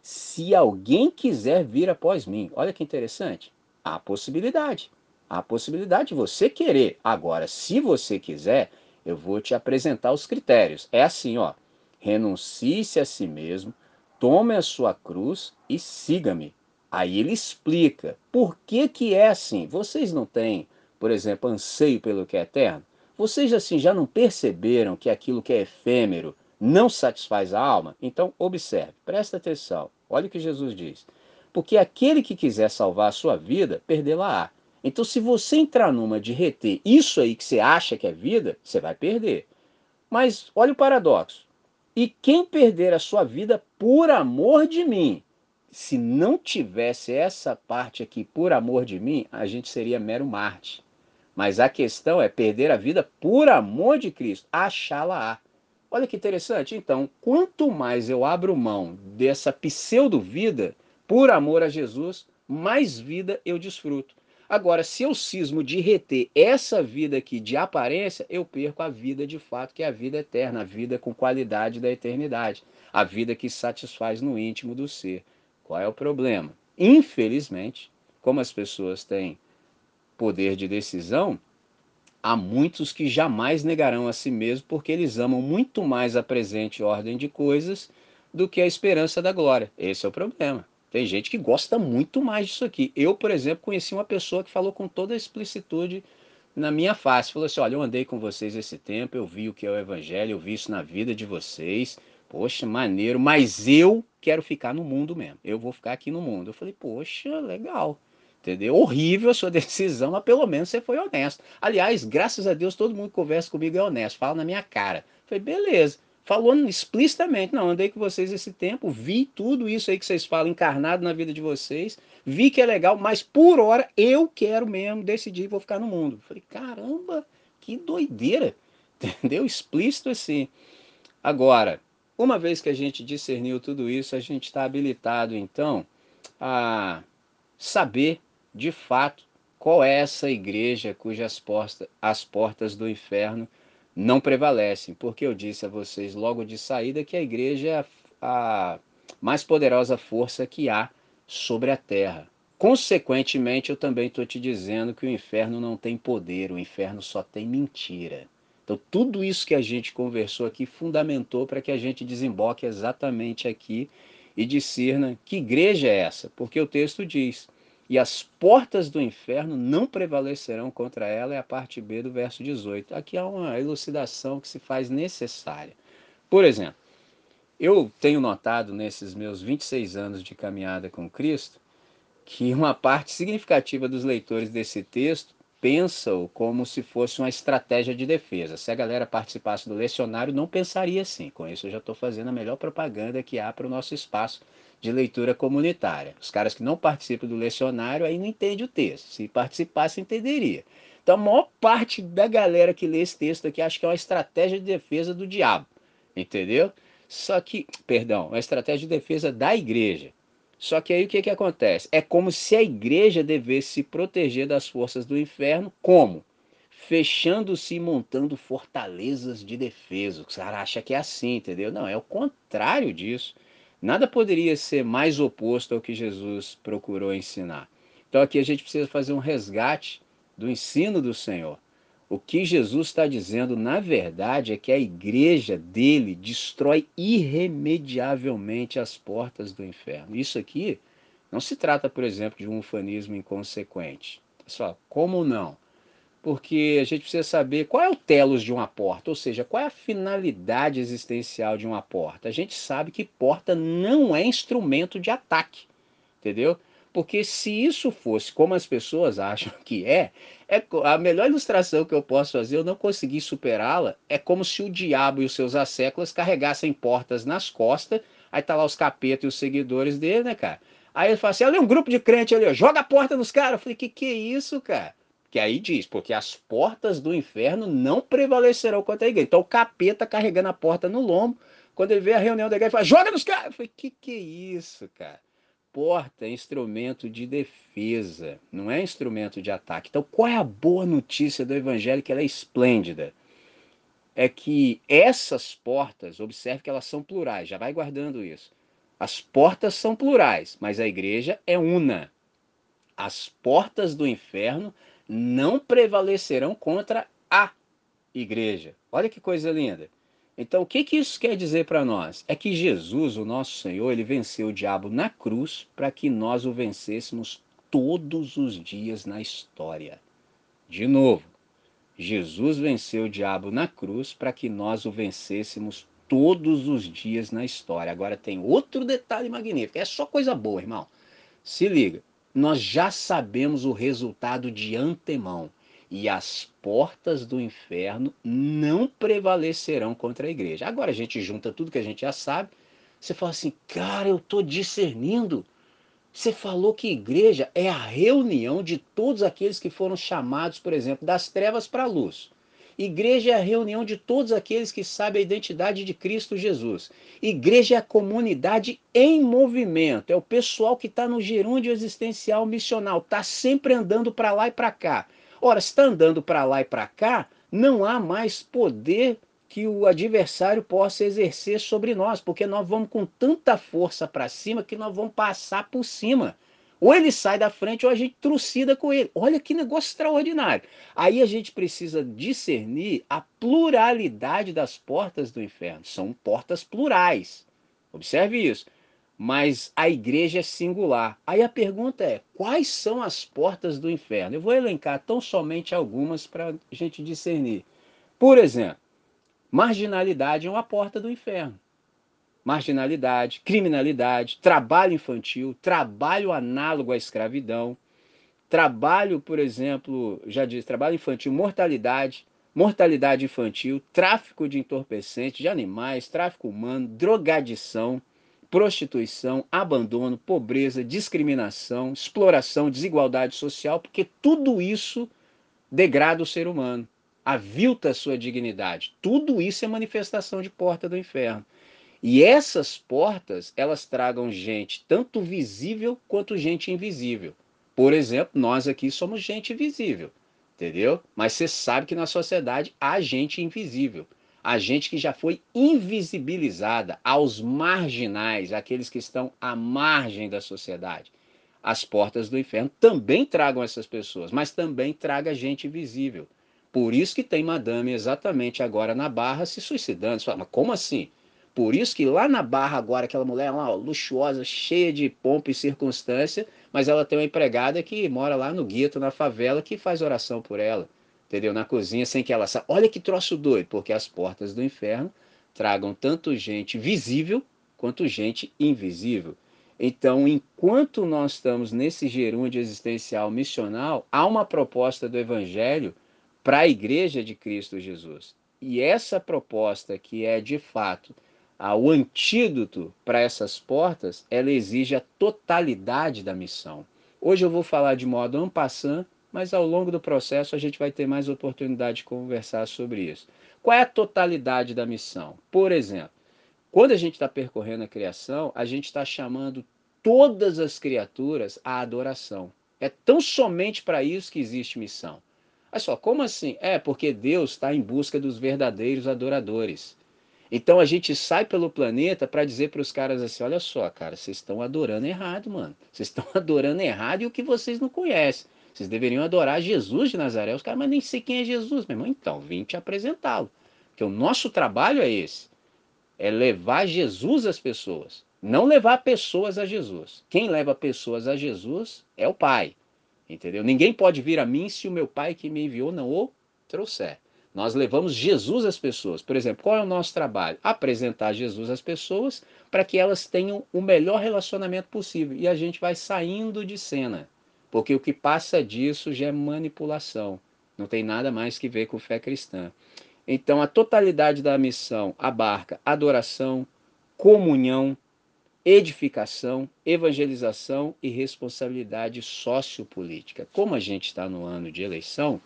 se alguém quiser vir após mim, olha que interessante, há possibilidade. Há possibilidade de você querer. Agora, se você quiser, eu vou te apresentar os critérios. É assim, ó. Renuncie-se a si mesmo, tome a sua cruz e siga-me. Aí ele explica por que que é assim. Vocês não têm, por exemplo, anseio pelo que é eterno? Vocês assim já não perceberam que aquilo que é efêmero não satisfaz a alma? Então, observe, presta atenção. Olha o que Jesus diz. Porque aquele que quiser salvar a sua vida, perdê-la-á. Então, se você entrar numa de reter isso aí que você acha que é vida, você vai perder. Mas olha o paradoxo. E quem perder a sua vida por amor de mim, se não tivesse essa parte aqui por amor de mim, a gente seria mero Marte. Mas a questão é perder a vida por amor de Cristo, achá-la. Olha que interessante. Então, quanto mais eu abro mão dessa pseudo-vida por amor a Jesus, mais vida eu desfruto. Agora, se eu cismo de reter essa vida aqui de aparência, eu perco a vida de fato, que é a vida eterna, a vida com qualidade da eternidade, a vida que satisfaz no íntimo do ser. Qual é o problema? Infelizmente, como as pessoas têm poder de decisão, há muitos que jamais negarão a si mesmo porque eles amam muito mais a presente ordem de coisas do que a esperança da glória. Esse é o problema. Tem gente que gosta muito mais disso aqui. Eu, por exemplo, conheci uma pessoa que falou com toda a explicitude na minha face. Falou assim: olha, eu andei com vocês esse tempo, eu vi o que é o evangelho, eu vi isso na vida de vocês. Poxa, maneiro, mas eu quero ficar no mundo mesmo. Eu vou ficar aqui no mundo. Eu falei, poxa, legal. Entendeu? Horrível a sua decisão, mas pelo menos você foi honesto. Aliás, graças a Deus, todo mundo que conversa comigo é honesto, fala na minha cara. Eu falei, beleza falou explicitamente, não, andei com vocês esse tempo, vi tudo isso aí que vocês falam encarnado na vida de vocês, vi que é legal, mas por hora eu quero mesmo decidir vou ficar no mundo. Falei, caramba, que doideira, entendeu? Explícito assim. Agora, uma vez que a gente discerniu tudo isso, a gente está habilitado então a saber de fato qual é essa igreja cujas portas, as portas do inferno não prevalecem, porque eu disse a vocês logo de saída que a igreja é a, mais poderosa força que há sobre a terra. Consequentemente, eu também estou te dizendo que o inferno não tem poder, o inferno só tem mentira. Então, tudo isso que a gente conversou aqui fundamentou para que a gente desemboque exatamente aqui e discerna que igreja é essa, porque o texto diz: e as portas do inferno não prevalecerão contra ela, é a parte B do verso 18. Aqui há uma elucidação que se faz necessária. Por exemplo, eu tenho notado nesses meus 26 anos de caminhada com Cristo que uma parte significativa dos leitores desse texto pensam como se fosse uma estratégia de defesa. Se a galera participasse do lecionário, não pensaria assim. Com isso, eu já estou fazendo a melhor propaganda que há para o nosso espaço de leitura comunitária. Os caras que não participam do lecionário aí não entendem o texto. Se participasse, entenderia. Então, a maior parte da galera que lê esse texto aqui acha que é uma estratégia de defesa do diabo. Entendeu? Só que, perdão, uma estratégia de defesa da igreja. Só que aí o que, que acontece? É como se a igreja devesse se proteger das forças do inferno, como? Fechando-se e montando fortalezas de defesa. O cara acha que é assim, entendeu? Não, é o contrário disso. Nada poderia ser mais oposto ao que Jesus procurou ensinar. Então aqui a gente precisa fazer um resgate do ensino do Senhor. O que Jesus está dizendo, na verdade, é que a igreja dele destrói irremediavelmente as portas do inferno. Isso aqui não se trata, por exemplo, de um ufanismo inconsequente. Pessoal, como não? Porque a gente precisa saber qual é o telos de uma porta, ou seja, qual é a finalidade existencial de uma porta. A gente sabe que porta não é instrumento de ataque, entendeu? Porque se isso fosse como as pessoas acham que é, é a melhor ilustração que eu posso fazer, eu não consegui superá-la, é como se o diabo e os seus asséculos carregassem portas nas costas, aí tá lá os capetas e os seguidores dele, né, cara? Aí ele fala assim, é um grupo de crente ali, ó, joga a porta nos caras. Eu falei, que que é isso, cara? Que aí diz, porque as portas do inferno não prevalecerão contra a igreja. Então o capeta carregando a porta no lombo, quando ele vê a reunião da igreja, ele fala, joga nos caras! Eu falei, que que é isso, cara? Porta é instrumento de defesa, não é instrumento de ataque. Então qual é a boa notícia do evangelho que ela é esplêndida? É que essas portas, observe que elas são plurais, já vai guardando isso. As portas são plurais, mas a igreja é una. As portas do inferno não prevalecerão contra a igreja. Olha que coisa linda. Então, o que, que isso quer dizer para nós? É que Jesus, o nosso Senhor, ele venceu o diabo na cruz para que nós o vencêssemos todos os dias na história. De novo, Jesus venceu o diabo na cruz para que nós o vencêssemos todos os dias na história. Agora tem outro detalhe magnífico, é só coisa boa, irmão. Se liga nós já sabemos o resultado de antemão. E as portas do inferno não prevalecerão contra a igreja. Agora a gente junta tudo que a gente já sabe. Você fala assim, cara, eu estou discernindo. Você falou que igreja é a reunião de todos aqueles que foram chamados, por exemplo, das trevas para a luz. Igreja é a reunião de todos aqueles que sabem a identidade de Cristo Jesus. Igreja é a comunidade em movimento, é o pessoal que está no gerúndio existencial missional, está sempre andando para lá e para cá. Ora, se está andando para lá e para cá, não há mais poder que o adversário possa exercer sobre nós, porque nós vamos com tanta força para cima que nós vamos passar por cima. Ou ele sai da frente ou a gente trucida com ele. Olha que negócio extraordinário. Aí a gente precisa discernir a pluralidade das portas do inferno. São portas plurais. Observe isso. Mas a igreja é singular. Aí a pergunta é: quais são as portas do inferno? Eu vou elencar tão somente algumas para a gente discernir. Por exemplo, marginalidade é uma porta do inferno marginalidade, criminalidade, trabalho infantil, trabalho análogo à escravidão, trabalho, por exemplo, já disse, trabalho infantil, mortalidade, mortalidade infantil, tráfico de entorpecentes, de animais, tráfico humano, drogadição, prostituição, abandono, pobreza, discriminação, exploração, desigualdade social, porque tudo isso degrada o ser humano, avilta a sua dignidade. Tudo isso é manifestação de porta do inferno. E essas portas, elas tragam gente tanto visível quanto gente invisível. Por exemplo, nós aqui somos gente visível, entendeu? Mas você sabe que na sociedade há gente invisível. Há gente que já foi invisibilizada aos marginais, aqueles que estão à margem da sociedade. As portas do inferno também tragam essas pessoas, mas também traga gente visível. Por isso que tem madame exatamente agora na barra se suicidando. Você fala, mas como assim? Por isso que lá na Barra agora, aquela mulher lá, ó, luxuosa, cheia de pompa e circunstância, mas ela tem uma empregada que mora lá no gueto, na favela, que faz oração por ela, entendeu? Na cozinha, sem que ela saiba. Olha que troço doido, porque as portas do inferno tragam tanto gente visível quanto gente invisível. Então, enquanto nós estamos nesse gerúndio existencial missional, há uma proposta do Evangelho para a Igreja de Cristo Jesus. E essa proposta, que é de fato o antídoto para essas portas, ela exige a totalidade da missão. Hoje eu vou falar de modo ampassant, mas ao longo do processo a gente vai ter mais oportunidade de conversar sobre isso. Qual é a totalidade da missão? Por exemplo, quando a gente está percorrendo a criação, a gente está chamando todas as criaturas à adoração. É tão somente para isso que existe missão. Olha só, como assim? É porque Deus está em busca dos verdadeiros adoradores. Então a gente sai pelo planeta para dizer para os caras assim: olha só, cara, vocês estão adorando errado, mano. Vocês estão adorando errado e o que vocês não conhecem. Vocês deveriam adorar Jesus de Nazaré. Os caras, mas nem sei quem é Jesus, meu irmão. Então, vim te apresentá-lo. Porque o nosso trabalho é esse: é levar Jesus às pessoas. Não levar pessoas a Jesus. Quem leva pessoas a Jesus é o Pai. Entendeu? Ninguém pode vir a mim se o meu Pai que me enviou não o trouxer. Nós levamos Jesus às pessoas. Por exemplo, qual é o nosso trabalho? Apresentar Jesus às pessoas para que elas tenham o melhor relacionamento possível. E a gente vai saindo de cena. Porque o que passa disso já é manipulação. Não tem nada mais que ver com fé cristã. Então, a totalidade da missão abarca adoração, comunhão, edificação, evangelização e responsabilidade sociopolítica. Como a gente está no ano de eleição,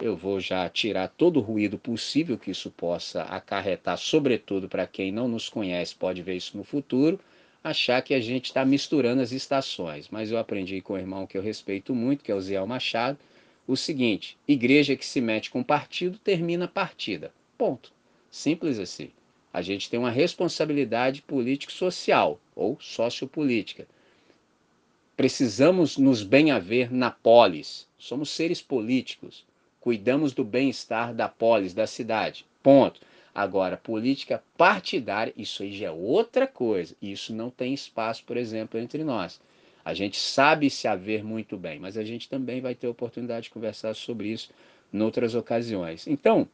eu vou já tirar todo o ruído possível que isso possa acarretar, sobretudo para quem não nos conhece, pode ver isso no futuro, achar que a gente está misturando as estações. Mas eu aprendi com o irmão que eu respeito muito, que é o Zé Machado, o seguinte: igreja que se mete com partido termina partida. Ponto. Simples assim. A gente tem uma responsabilidade político-social ou sociopolítica. Precisamos nos bem haver na polis. Somos seres políticos cuidamos do bem-estar da polis, da cidade. Ponto. Agora, política partidária, isso aí já é outra coisa. Isso não tem espaço, por exemplo, entre nós. A gente sabe se haver muito bem, mas a gente também vai ter oportunidade de conversar sobre isso em outras ocasiões. Então,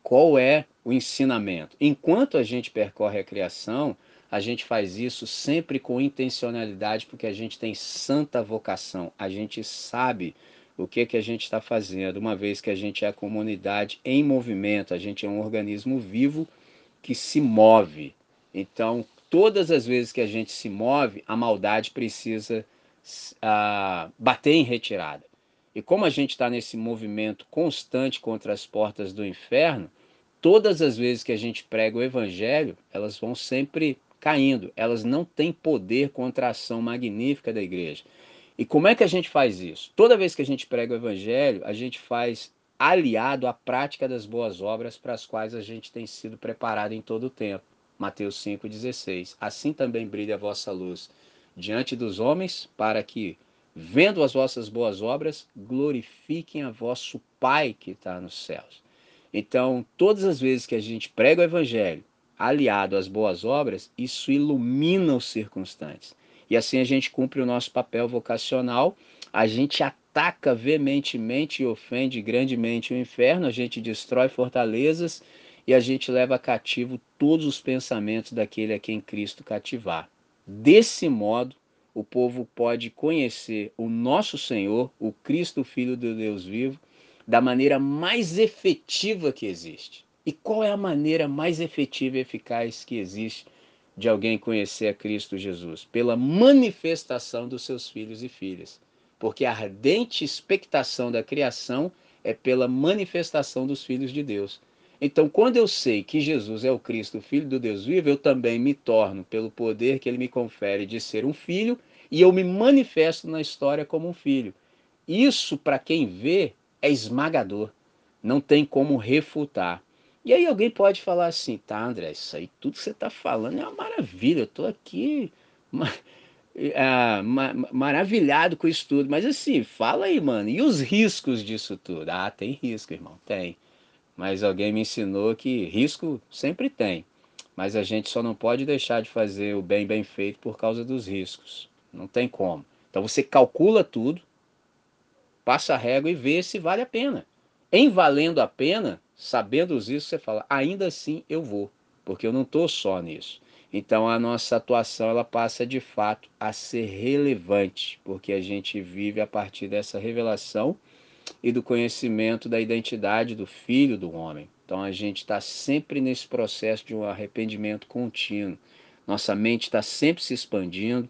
qual é o ensinamento? Enquanto a gente percorre a criação, a gente faz isso sempre com intencionalidade, porque a gente tem santa vocação. A gente sabe o que, que a gente está fazendo, uma vez que a gente é a comunidade em movimento, a gente é um organismo vivo que se move. Então, todas as vezes que a gente se move, a maldade precisa uh, bater em retirada. E como a gente está nesse movimento constante contra as portas do inferno, todas as vezes que a gente prega o evangelho, elas vão sempre caindo. Elas não têm poder contra a ação magnífica da igreja. E como é que a gente faz isso? Toda vez que a gente prega o evangelho, a gente faz aliado à prática das boas obras para as quais a gente tem sido preparado em todo o tempo. Mateus 5,16. Assim também brilha a vossa luz diante dos homens, para que vendo as vossas boas obras, glorifiquem a vosso Pai que está nos céus. Então, todas as vezes que a gente prega o Evangelho, aliado às boas obras, isso ilumina os circunstantes. E assim a gente cumpre o nosso papel vocacional, a gente ataca veementemente e ofende grandemente o inferno, a gente destrói fortalezas e a gente leva cativo todos os pensamentos daquele a quem Cristo cativar. Desse modo, o povo pode conhecer o nosso Senhor, o Cristo, Filho do Deus vivo, da maneira mais efetiva que existe. E qual é a maneira mais efetiva e eficaz que existe de alguém conhecer a Cristo Jesus? Pela manifestação dos seus filhos e filhas. Porque a ardente expectação da criação é pela manifestação dos filhos de Deus. Então, quando eu sei que Jesus é o Cristo, o Filho do Deus vivo, eu também me torno, pelo poder que ele me confere de ser um filho, e eu me manifesto na história como um filho. Isso, para quem vê, é esmagador. Não tem como refutar. E aí alguém pode falar assim, tá, André, isso aí tudo que você está falando é uma maravilha, eu estou aqui ah, maravilhado com isso tudo. Mas assim, fala aí, mano, e os riscos disso tudo? Ah, tem risco, irmão, tem mas alguém me ensinou que risco sempre tem. Mas a gente só não pode deixar de fazer o bem bem feito por causa dos riscos. Não tem como. Então você calcula tudo, passa a régua e vê se vale a pena. Em valendo a pena, sabendo riscos, você fala, ainda assim eu vou, porque eu não estou só nisso. Então a nossa atuação ela passa de fato a ser relevante, porque a gente vive a partir dessa revelação e do conhecimento da identidade do Filho do homem. Então a gente está sempre nesse processo de um arrependimento contínuo. Nossa mente está sempre se expandindo.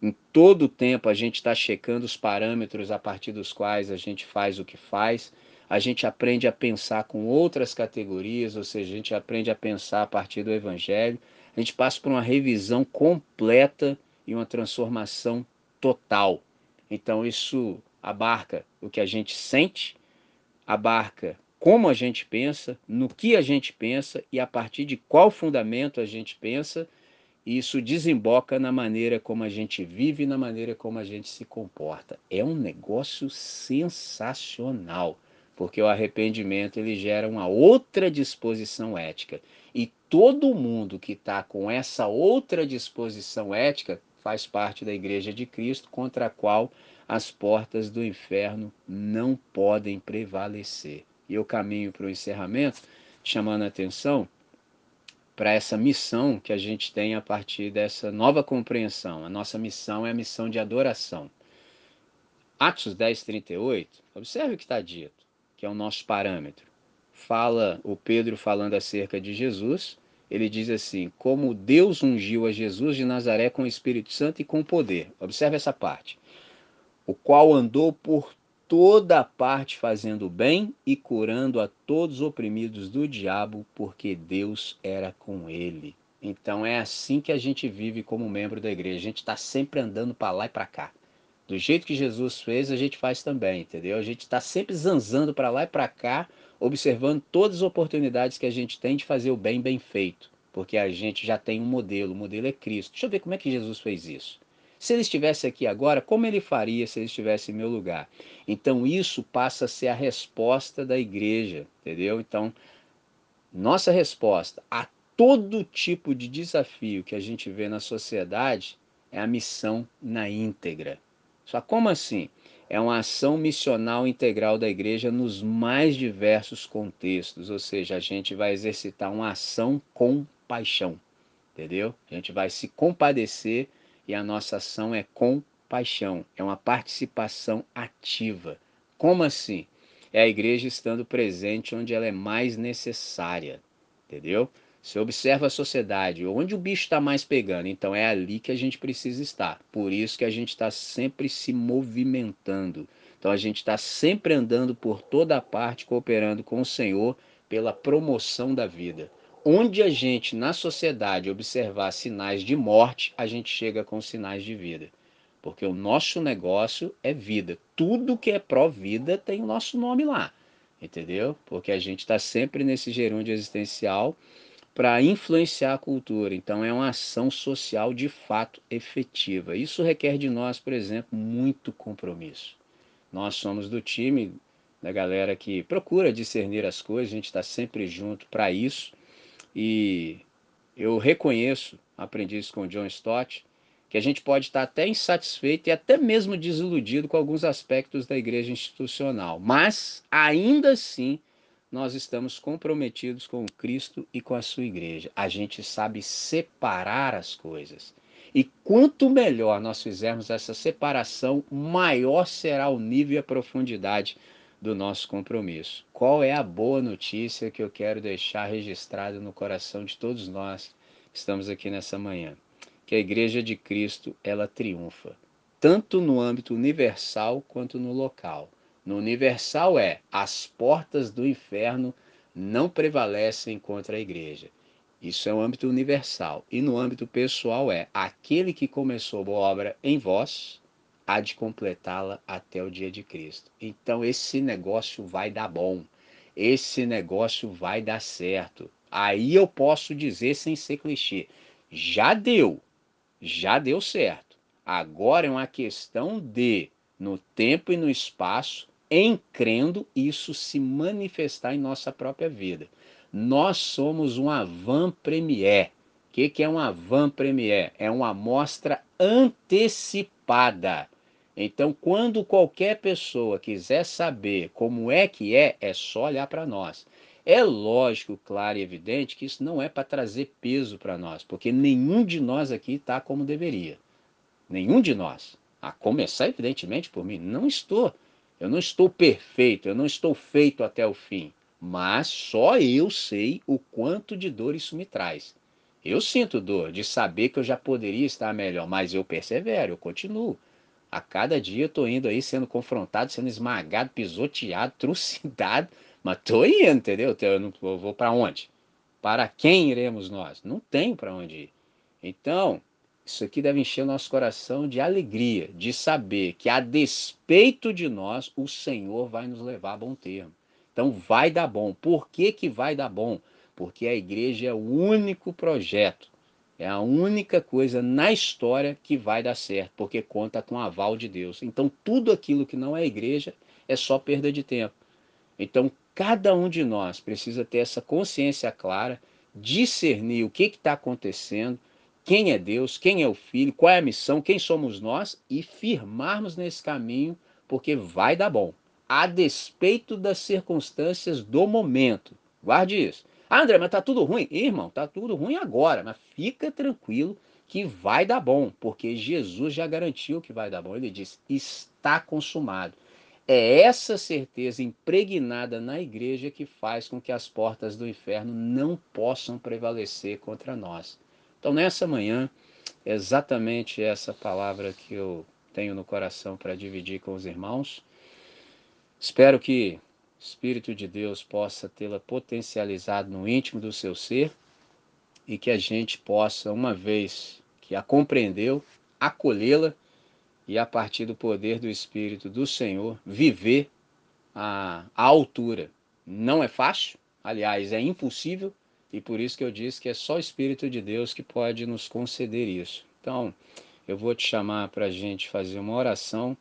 Em todo o tempo a gente está checando os parâmetros a partir dos quais a gente faz o que faz. A gente aprende a pensar com outras categorias, ou seja, a gente aprende a pensar a partir do Evangelho. A gente passa por uma revisão completa e uma transformação total. Então isso abarca o que a gente sente, abarca como a gente pensa, no que a gente pensa e a partir de qual fundamento a gente pensa, e isso desemboca na maneira como a gente vive, na maneira como a gente se comporta. É um negócio sensacional, porque o arrependimento ele gera uma outra disposição ética. E todo mundo que está com essa outra disposição ética faz parte da Igreja de Cristo, contra a qual as portas do inferno não podem prevalecer. E eu caminho para o encerramento, chamando a atenção para essa missão que a gente tem a partir dessa nova compreensão. A nossa missão é a missão de adoração. Atos 10, 38, observe o que está dito, que é o nosso parâmetro. Fala o Pedro falando acerca de Jesus, ele diz assim: Como Deus ungiu a Jesus de Nazaré com o Espírito Santo e com poder. Observe essa parte o qual andou por toda parte fazendo bem e curando a todos os oprimidos do diabo, porque Deus era com ele. Então é assim que a gente vive como membro da igreja. A gente está sempre andando para lá e para cá. Do jeito que Jesus fez, a gente faz também, entendeu? A gente está sempre zanzando para lá e para cá, observando todas as oportunidades que a gente tem de fazer o bem bem feito. Porque a gente já tem um modelo, o modelo é Cristo. Deixa eu ver como é que Jesus fez isso. Se ele estivesse aqui agora, como ele faria se ele estivesse em meu lugar? Então isso passa a ser a resposta da igreja, entendeu? Então, nossa resposta a todo tipo de desafio que a gente vê na sociedade é a missão na íntegra. Só como assim? É uma ação missional integral da igreja nos mais diversos contextos, ou seja, a gente vai exercitar uma ação com paixão, entendeu? A gente vai se compadecer e a nossa ação é com paixão, é uma participação ativa. Como assim? É a igreja estando presente onde ela é mais necessária, entendeu? Você observa a sociedade, onde o bicho está mais pegando, então é ali que a gente precisa estar. Por isso que a gente está sempre se movimentando. Então a gente está sempre andando por toda a parte, cooperando com o Senhor pela promoção da vida. Onde a gente, na sociedade, observar sinais de morte, a gente chega com sinais de vida. Porque o nosso negócio é vida. Tudo que é pró-vida tem o nosso nome lá. Entendeu? Porque a gente está sempre nesse gerúndio existencial para influenciar a cultura. Então é uma ação social de fato efetiva. Isso requer de nós, por exemplo, muito compromisso. Nós somos do time da galera que procura discernir as coisas, a gente está sempre junto para isso. E eu reconheço, aprendi isso com o John Stott, que a gente pode estar até insatisfeito e até mesmo desiludido com alguns aspectos da igreja institucional, mas ainda assim nós estamos comprometidos com Cristo e com a sua igreja. A gente sabe separar as coisas. E quanto melhor nós fizermos essa separação, maior será o nível e a profundidade do nosso compromisso. Qual é a boa notícia que eu quero deixar registrada no coração de todos nós que estamos aqui nessa manhã? Que a Igreja de Cristo, ela triunfa, tanto no âmbito universal quanto no local. No universal é as portas do inferno não prevalecem contra a igreja. Isso é o âmbito universal. E no âmbito pessoal é aquele que começou a obra em vós, há de completá-la até o dia de Cristo. Então esse negócio vai dar bom, esse negócio vai dar certo. Aí eu posso dizer sem ser clichê, já deu, já deu certo. Agora é uma questão de, no tempo e no espaço, em crendo, isso se manifestar em nossa própria vida. Nós somos um avant premier. O que, que é um avant premier? É uma amostra antecipada então, quando qualquer pessoa quiser saber como é que é, é só olhar para nós. É lógico, claro e evidente que isso não é para trazer peso para nós, porque nenhum de nós aqui está como deveria. Nenhum de nós. A começar, evidentemente, por mim. Não estou. Eu não estou perfeito, eu não estou feito até o fim. Mas só eu sei o quanto de dor isso me traz. Eu sinto dor de saber que eu já poderia estar melhor, mas eu persevero, eu continuo. A cada dia eu tô indo aí sendo confrontado, sendo esmagado, pisoteado, trucidado, mas tô indo, entendeu? Eu não eu vou para onde? Para quem iremos nós? Não tem para onde ir. Então, isso aqui deve encher o nosso coração de alegria, de saber que a despeito de nós, o Senhor vai nos levar a bom termo. Então vai dar bom. Por que, que vai dar bom? Porque a igreja é o único projeto é a única coisa na história que vai dar certo, porque conta com o aval de Deus. Então, tudo aquilo que não é igreja é só perda de tempo. Então, cada um de nós precisa ter essa consciência clara, discernir o que está acontecendo, quem é Deus, quem é o Filho, qual é a missão, quem somos nós e firmarmos nesse caminho, porque vai dar bom, a despeito das circunstâncias do momento. Guarde isso. Ah, André, mas tá tudo ruim. Irmão, tá tudo ruim agora, mas fica tranquilo que vai dar bom, porque Jesus já garantiu que vai dar bom. Ele disse: está consumado. É essa certeza impregnada na igreja que faz com que as portas do inferno não possam prevalecer contra nós. Então, nessa manhã, é exatamente essa palavra que eu tenho no coração para dividir com os irmãos. Espero que Espírito de Deus possa tê-la potencializado no íntimo do seu ser e que a gente possa, uma vez que a compreendeu, acolhê-la e, a partir do poder do Espírito do Senhor, viver a, a altura. Não é fácil, aliás, é impossível, e por isso que eu disse que é só o Espírito de Deus que pode nos conceder isso. Então, eu vou te chamar para a gente fazer uma oração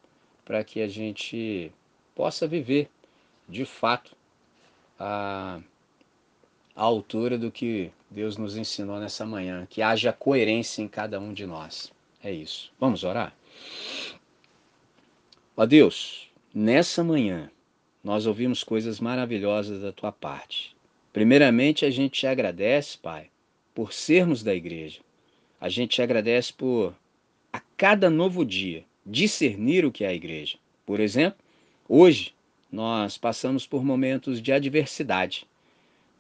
para que a gente possa viver de fato, a, a altura do que Deus nos ensinou nessa manhã. Que haja coerência em cada um de nós. É isso. Vamos orar? Ó Deus, nessa manhã nós ouvimos coisas maravilhosas da tua parte. Primeiramente, a gente te agradece, Pai, por sermos da igreja. A gente te agradece por, a cada novo dia, discernir o que é a igreja. Por exemplo, hoje nós passamos por momentos de adversidade,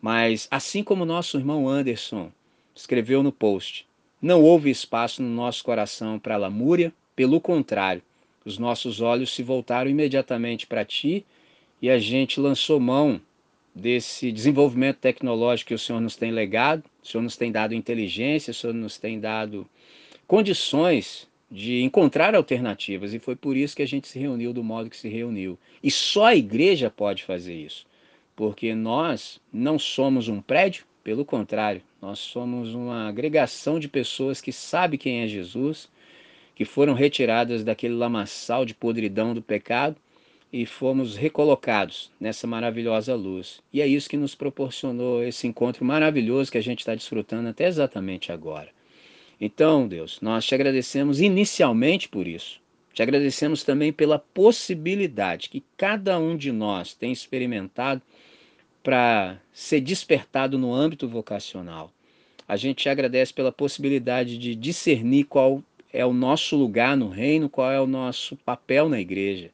Mas assim como nosso irmão Anderson escreveu no post, não houve espaço no nosso coração para lamúria, pelo contrário, os nossos olhos se voltaram imediatamente para ti e a gente lançou mão desse desenvolvimento tecnológico que o Senhor nos tem legado, o Senhor nos tem dado inteligência, o Senhor nos tem dado condições de encontrar alternativas e foi por isso que a gente se reuniu do modo que se reuniu. E só a igreja pode fazer isso, porque nós não somos um prédio, pelo contrário, nós somos uma agregação de pessoas que sabem quem é Jesus, que foram retiradas daquele lamaçal de podridão do pecado e fomos recolocados nessa maravilhosa luz. E é isso que nos proporcionou esse encontro maravilhoso que a gente está desfrutando até exatamente agora. Então, Deus, nós te agradecemos inicialmente por isso. Te agradecemos também pela possibilidade que cada um de nós tem experimentado para ser despertado no âmbito vocacional. A gente te agradece pela possibilidade de discernir qual é o nosso lugar no reino, qual é o nosso papel na igreja.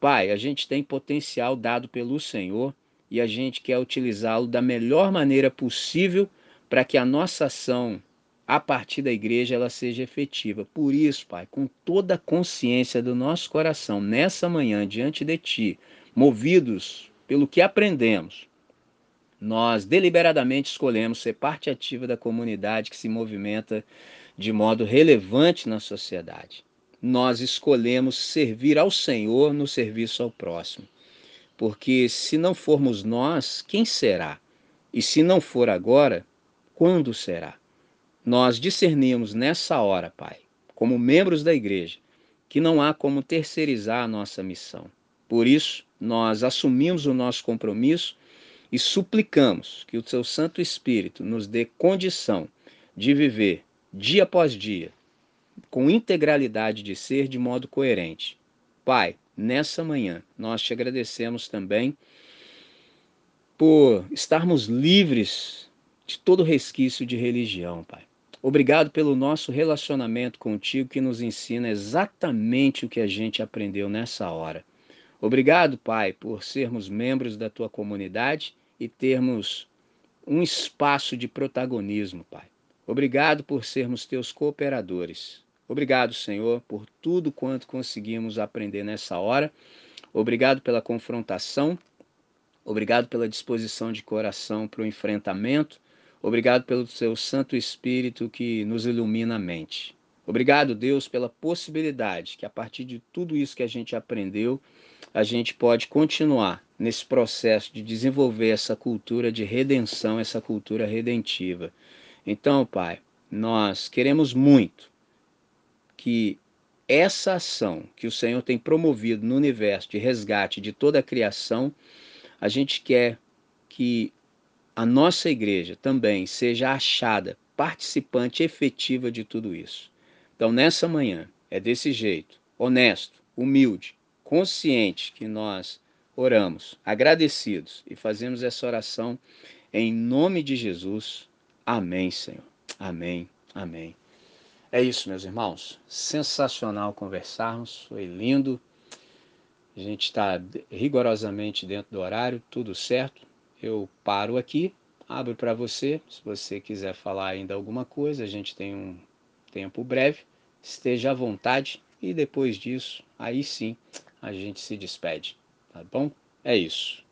Pai, a gente tem potencial dado pelo Senhor e a gente quer utilizá-lo da melhor maneira possível para que a nossa ação a partir da igreja ela seja efetiva. Por isso, Pai, com toda a consciência do nosso coração, nessa manhã, diante de Ti, movidos pelo que aprendemos, nós deliberadamente escolhemos ser parte ativa da comunidade que se movimenta de modo relevante na sociedade nós escolhemos servir ao Senhor no serviço ao próximo. Porque se não formos nós, quem será? E se não for agora, quando será? Nós discernimos nessa hora, Pai, como membros da igreja, que não há como terceirizar a nossa missão. Por isso, nós assumimos o nosso compromisso e suplicamos que o Seu Santo Espírito nos dê condição de viver dia após dia com integralidade de ser de modo coerente. Pai, nessa manhã nós te agradecemos também por estarmos livres de todo resquício de religião, Pai. Obrigado pelo nosso relacionamento contigo que nos ensina exatamente o que a gente aprendeu nessa hora. Obrigado, Pai, por sermos membros da tua comunidade e termos um espaço de protagonismo, Pai. Obrigado por sermos teus cooperadores. Obrigado, Senhor, por tudo quanto conseguimos aprender nessa hora. Obrigado pela confrontação. Obrigado pela disposição de coração para o enfrentamento. Obrigado pelo seu Santo Espírito que nos ilumina a mente. Obrigado, Deus, pela possibilidade que a partir de tudo isso que a gente aprendeu, a gente pode continuar nesse processo de desenvolver essa cultura de redenção, essa cultura redentiva. Então, Pai, nós queremos muito que essa ação que o Senhor tem promovido no universo de resgate de toda a criação, a gente quer que a nossa igreja também seja achada participante efetiva de tudo isso. Então, nessa manhã, é desse jeito, honesto, humilde, consciente que nós oramos, agradecidos e fazemos essa oração em nome de Jesus. Amém, Senhor. Amém. Amém. É isso, meus irmãos. Sensacional conversarmos, foi lindo. A gente está rigorosamente dentro do horário, tudo certo. Eu paro aqui, abro para você. Se você quiser falar ainda alguma coisa, a gente tem um tempo breve. Esteja à vontade e depois disso, aí sim, a gente se despede. Tá bom? É isso.